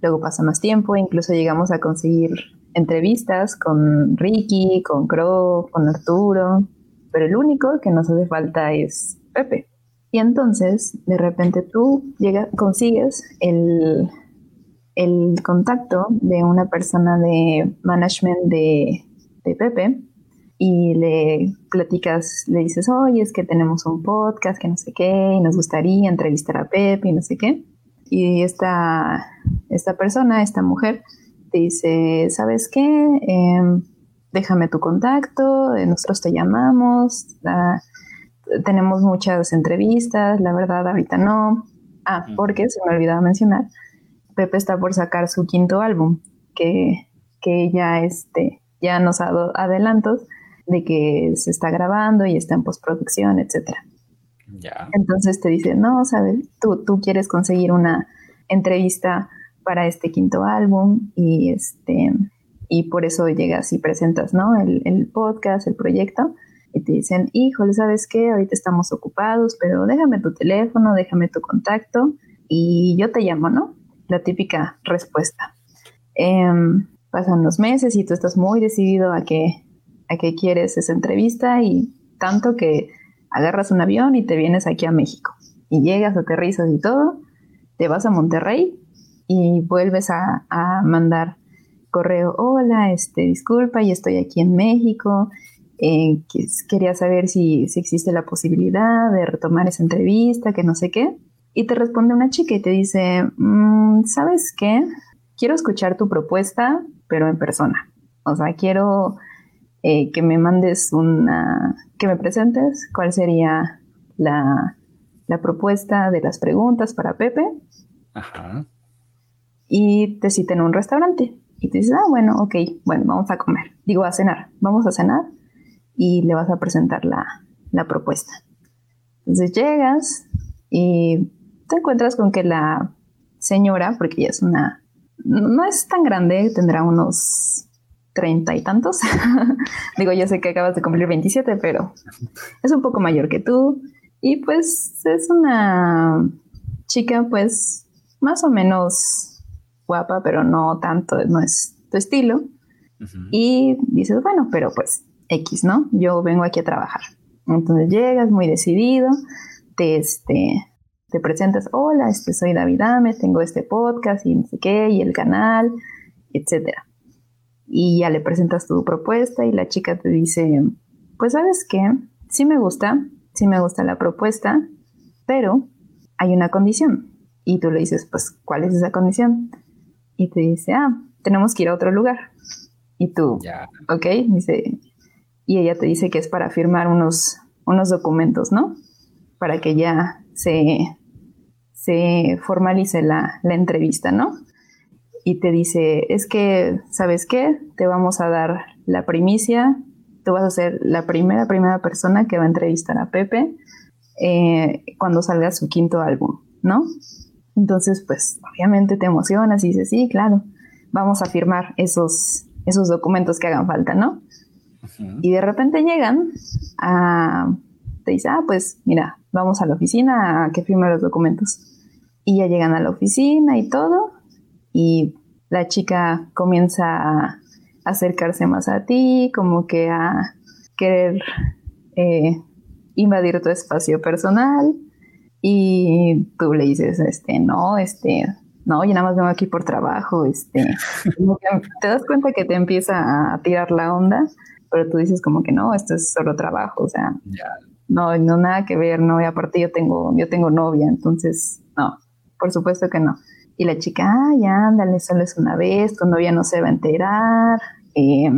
luego pasa más tiempo, incluso llegamos a conseguir entrevistas con Ricky, con Crow, con Arturo, pero el único que nos hace falta es Pepe. Y entonces, de repente tú llega, consigues el, el contacto de una persona de management de, de Pepe y le platicas, le dices, oye, es que tenemos un podcast, que no sé qué, y nos gustaría entrevistar a Pepe y no sé qué. Y esta, esta persona, esta mujer, te dice, ¿sabes qué? Em, déjame tu contacto, eh, nosotros te llamamos, ah, tenemos muchas entrevistas, la verdad ahorita no. Ah, porque se me olvidaba mencionar, Pepe está por sacar su quinto álbum, que, que ya, este, ya nos ha dado adelantos de que se está grabando y está en postproducción, etcétera. Ya. Entonces te dice, no, sabes, tú, tú quieres conseguir una entrevista para este quinto álbum y este y por eso llegas y presentas, ¿no? El, el podcast, el proyecto, y te dicen, híjole, ¿sabes qué? Ahorita estamos ocupados, pero déjame tu teléfono, déjame tu contacto y yo te llamo, ¿no? La típica respuesta. Em, pasan los meses y tú estás muy decidido a que, a que quieres esa entrevista y tanto que agarras un avión y te vienes aquí a México. Y llegas, aterrizas y todo, te vas a Monterrey y vuelves a, mandar correo, hola, este, disculpa, y estoy aquí en México. eh, que- quería saber si, si existe la posibilidad de retomar esa entrevista, que no sé qué. Y te responde una chica y te dice, "Mm, ¿sabes qué? Quiero escuchar tu propuesta, pero en persona. O sea, quiero eh, que me mandes una, que me presentes cuál sería la, la propuesta de las preguntas para Pepe Ajá. y te cita en un restaurante. Y te dices, ah, bueno, ok, bueno, vamos a comer. Digo, a cenar. Vamos a cenar y le vas a presentar la, la propuesta. Entonces llegas y te encuentras con que la señora, porque ella es una, no es tan grande, tendrá unos treinta y tantos. Digo, yo sé que acabas de cumplir 27, pero es un poco mayor que tú. Y pues es una chica, pues, más o menos guapa, pero no tanto, no es tu estilo. Y dices, bueno, pero pues X, ¿no? Yo vengo aquí a trabajar. Entonces llegas muy decidido, te, este, te presentas, hola, este, soy David Ames, tengo este podcast y no sé qué, y el canal, etcétera. Y ya le presentas tu propuesta y la chica te dice, pues sabes qué, sí me gusta, sí me gusta la propuesta, pero hay una condición. Y tú le dices, pues, ¿cuál es esa condición? Y te dice, ah, tenemos que ir a otro lugar. Y tú, Ya. ok, dice, y ella te dice que es para firmar unos, unos documentos, ¿no? Para que ya se, se formalice la, la entrevista, ¿no? Y te dice, es que, ¿sabes qué? Te vamos a dar la primicia, tú vas a ser la primera, primera persona que va a entrevistar a Pepe eh, cuando salga su quinto álbum, ¿no? Entonces, pues, obviamente te emocionas y dices, sí, claro, vamos a firmar esos, esos documentos que hagan falta, ¿no? Y de repente llegan a... Te dice, ah, pues mira, vamos a la oficina a que firme los documentos. Y ya llegan a la oficina y todo. Y la chica comienza a acercarse más a ti, como que a querer eh, invadir tu espacio personal. Y tú le dices, este, no, este, no, yo nada más vengo aquí por trabajo, este, como que te das cuenta que te empieza a tirar la onda pero tú dices como que no, esto es solo trabajo, o sea, no, no nada que ver, no, y aparte yo tengo, yo tengo novia, entonces, no, por supuesto que no. Y la chica, ya, ándale, solo es una vez, tu novia no se va a enterar, eh,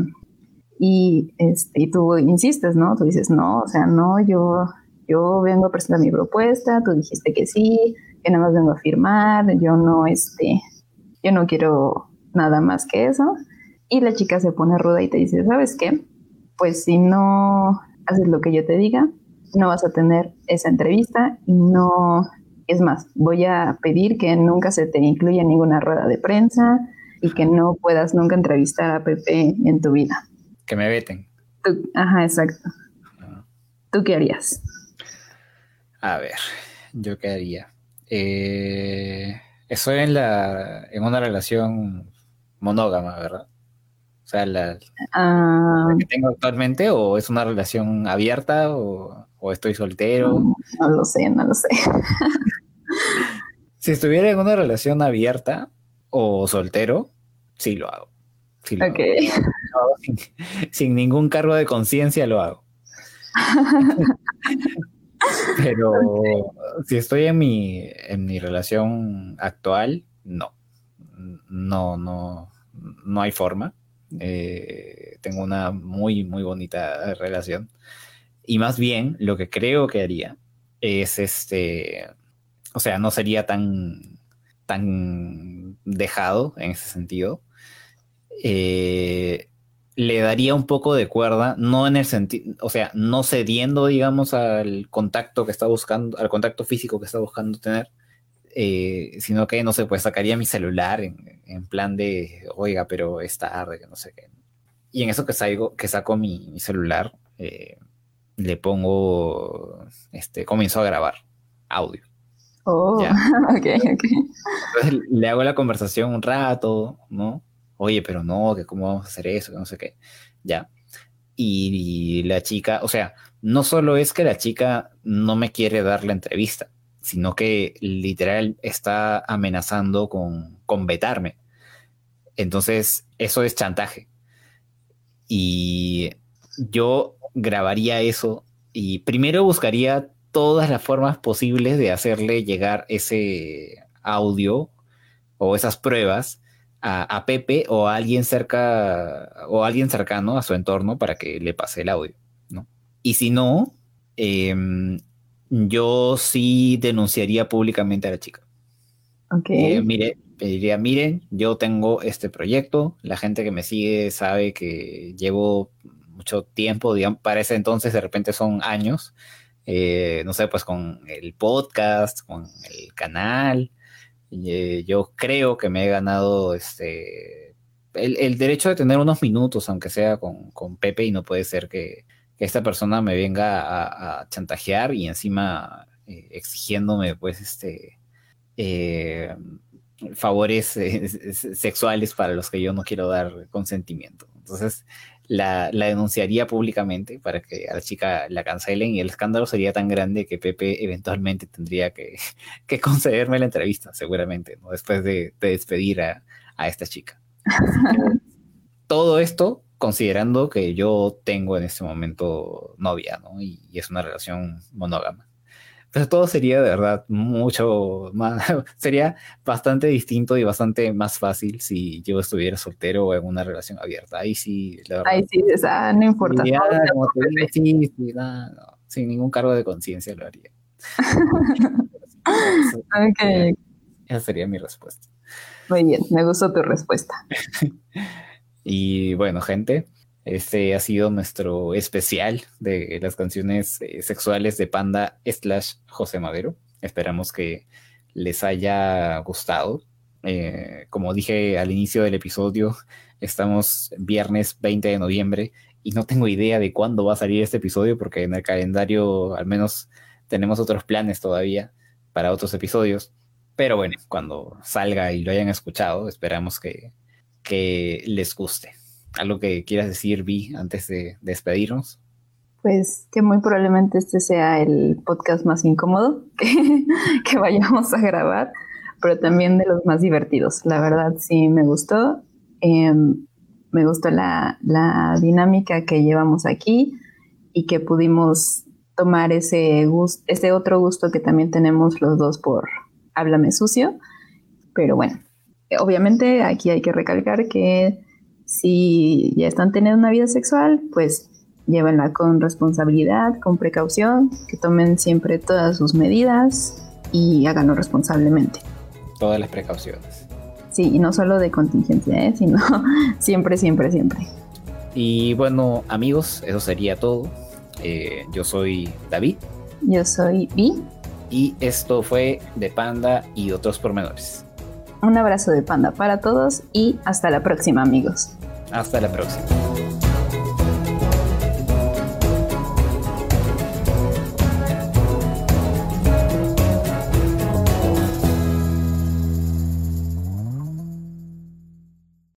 y, este, y tú insistes, ¿no? Tú dices, no, o sea, no, yo, yo vengo a presentar mi propuesta, tú dijiste que sí, que nada más vengo a firmar, yo no, este, yo no quiero nada más que eso. Y la chica se pone ruda y te dice, ¿sabes qué? Pues si no haces lo que yo te diga, no vas a tener esa entrevista y no, es más, voy a pedir que nunca se te incluya en ninguna rueda de prensa y que no puedas nunca entrevistar a Pepe en tu vida. Que me veten. Tú- ajá, exacto. ¿Tú qué harías? A ver, ¿yo qué haría? Eh, estoy en la en una relación monógama, ¿verdad? O sea, la, Ah, la que tengo actualmente, o es una relación abierta, o, o estoy soltero. no lo sé, no lo sé. Si estuviera en una relación abierta o soltero, sí lo hago. Sí lo hago. Lo hago sin, sin ningún cargo de conciencia lo hago. Pero si estoy en mi, en mi relación actual, no. No, no, no hay forma. Eh, tengo una muy, muy bonita relación. Y más bien, lo que creo que haría es este. O sea, no sería tan, tan dejado en ese sentido. Eh, le daría un poco de cuerda, no en el sentido, o sea, no cediendo, digamos, al contacto que está buscando, al contacto físico que está buscando tener, eh, sino que, no sé, pues sacaría mi celular en, plan de, oiga, pero es tarde, que no sé qué. Y en eso que, salgo, que saco mi, mi celular, eh, le pongo, este, comienzo a grabar audio. Oh, Ya. ok, ok. Entonces le hago la conversación un rato, ¿no? Oye, pero no, que cómo vamos a hacer eso, que no sé qué. Ya. Y, la chica, o sea, no solo es que la chica no me quiere dar la entrevista, sino que literal está amenazando con, con vetarme. Entonces, eso es chantaje. Y yo grabaría eso y primero buscaría todas las formas posibles de hacerle llegar ese audio o esas pruebas a, a Pepe o a alguien cerca o a alguien cercano a su entorno para que le pase el audio, ¿no? Y si no, em, yo sí denunciaría públicamente a la chica. Ok. Eh, mire, diría, miren, yo tengo este proyecto, la gente que me sigue sabe que llevo mucho tiempo, digamos, para ese entonces de repente son años, eh, no sé, pues con el podcast, con el canal, eh, yo creo que me he ganado este, el, derecho de tener unos minutos, aunque sea con, con Pepe, y no puede ser que, esta persona me venga a, chantajear y encima eh, exigiéndome, pues, este... eh, favores sexuales para los que yo no quiero dar consentimiento. Entonces, la, la, denunciaría públicamente para que a la chica la cancelen y el escándalo sería tan grande que Pepe eventualmente tendría que, que concederme la entrevista, seguramente, ¿no? después de, de despedir a, a, esta chica. Que, todo esto considerando que yo tengo en este momento novia, ¿no? Y, y es una relación monógama. Pero todo sería de verdad mucho más, sería bastante distinto y bastante más fácil si yo estuviera soltero o en una relación abierta. Ahí sí, la verdad. Ahí sí, o sea, no importa. sí, sí, sin ningún cargo de conciencia lo haría. ok. Esa sería mi respuesta. Muy bien, me gustó tu respuesta. y bueno, gente, este ha sido nuestro especial de las canciones eh, sexuales de Panda slash José Madero. Esperamos que les haya gustado. Eh, como dije al inicio del episodio, estamos viernes 20 de noviembre y no tengo idea de cuándo va a salir este episodio porque en el calendario al menos tenemos otros planes todavía para otros episodios. Pero bueno, cuando salga y lo hayan escuchado, esperamos que, les guste. ¿Algo que quieras decir, Vi, antes de, despedirnos? Pues que muy probablemente este sea el podcast más incómodo que, vayamos a grabar, pero también de los más divertidos. La verdad sí me gustó. Em, me gustó la, la, dinámica que llevamos aquí y que pudimos tomar ese, ese otro gusto que también tenemos los dos por, háblame sucio, pero bueno, obviamente aquí hay que recalcar que si ya están teniendo una vida sexual, pues llévenla con responsabilidad, con precaución, que tomen siempre todas sus medidas y háganlo responsablemente. Todas las precauciones. Sí, y no solo de contingencia, ¿eh? sino siempre, siempre, siempre. Y bueno, amigos, eso sería todo. Eh, yo soy David. Yo soy Vi. Y esto fue de Panda y otros pormenores. Un abrazo de Panda para todos y hasta la próxima amigos. Hasta la próxima.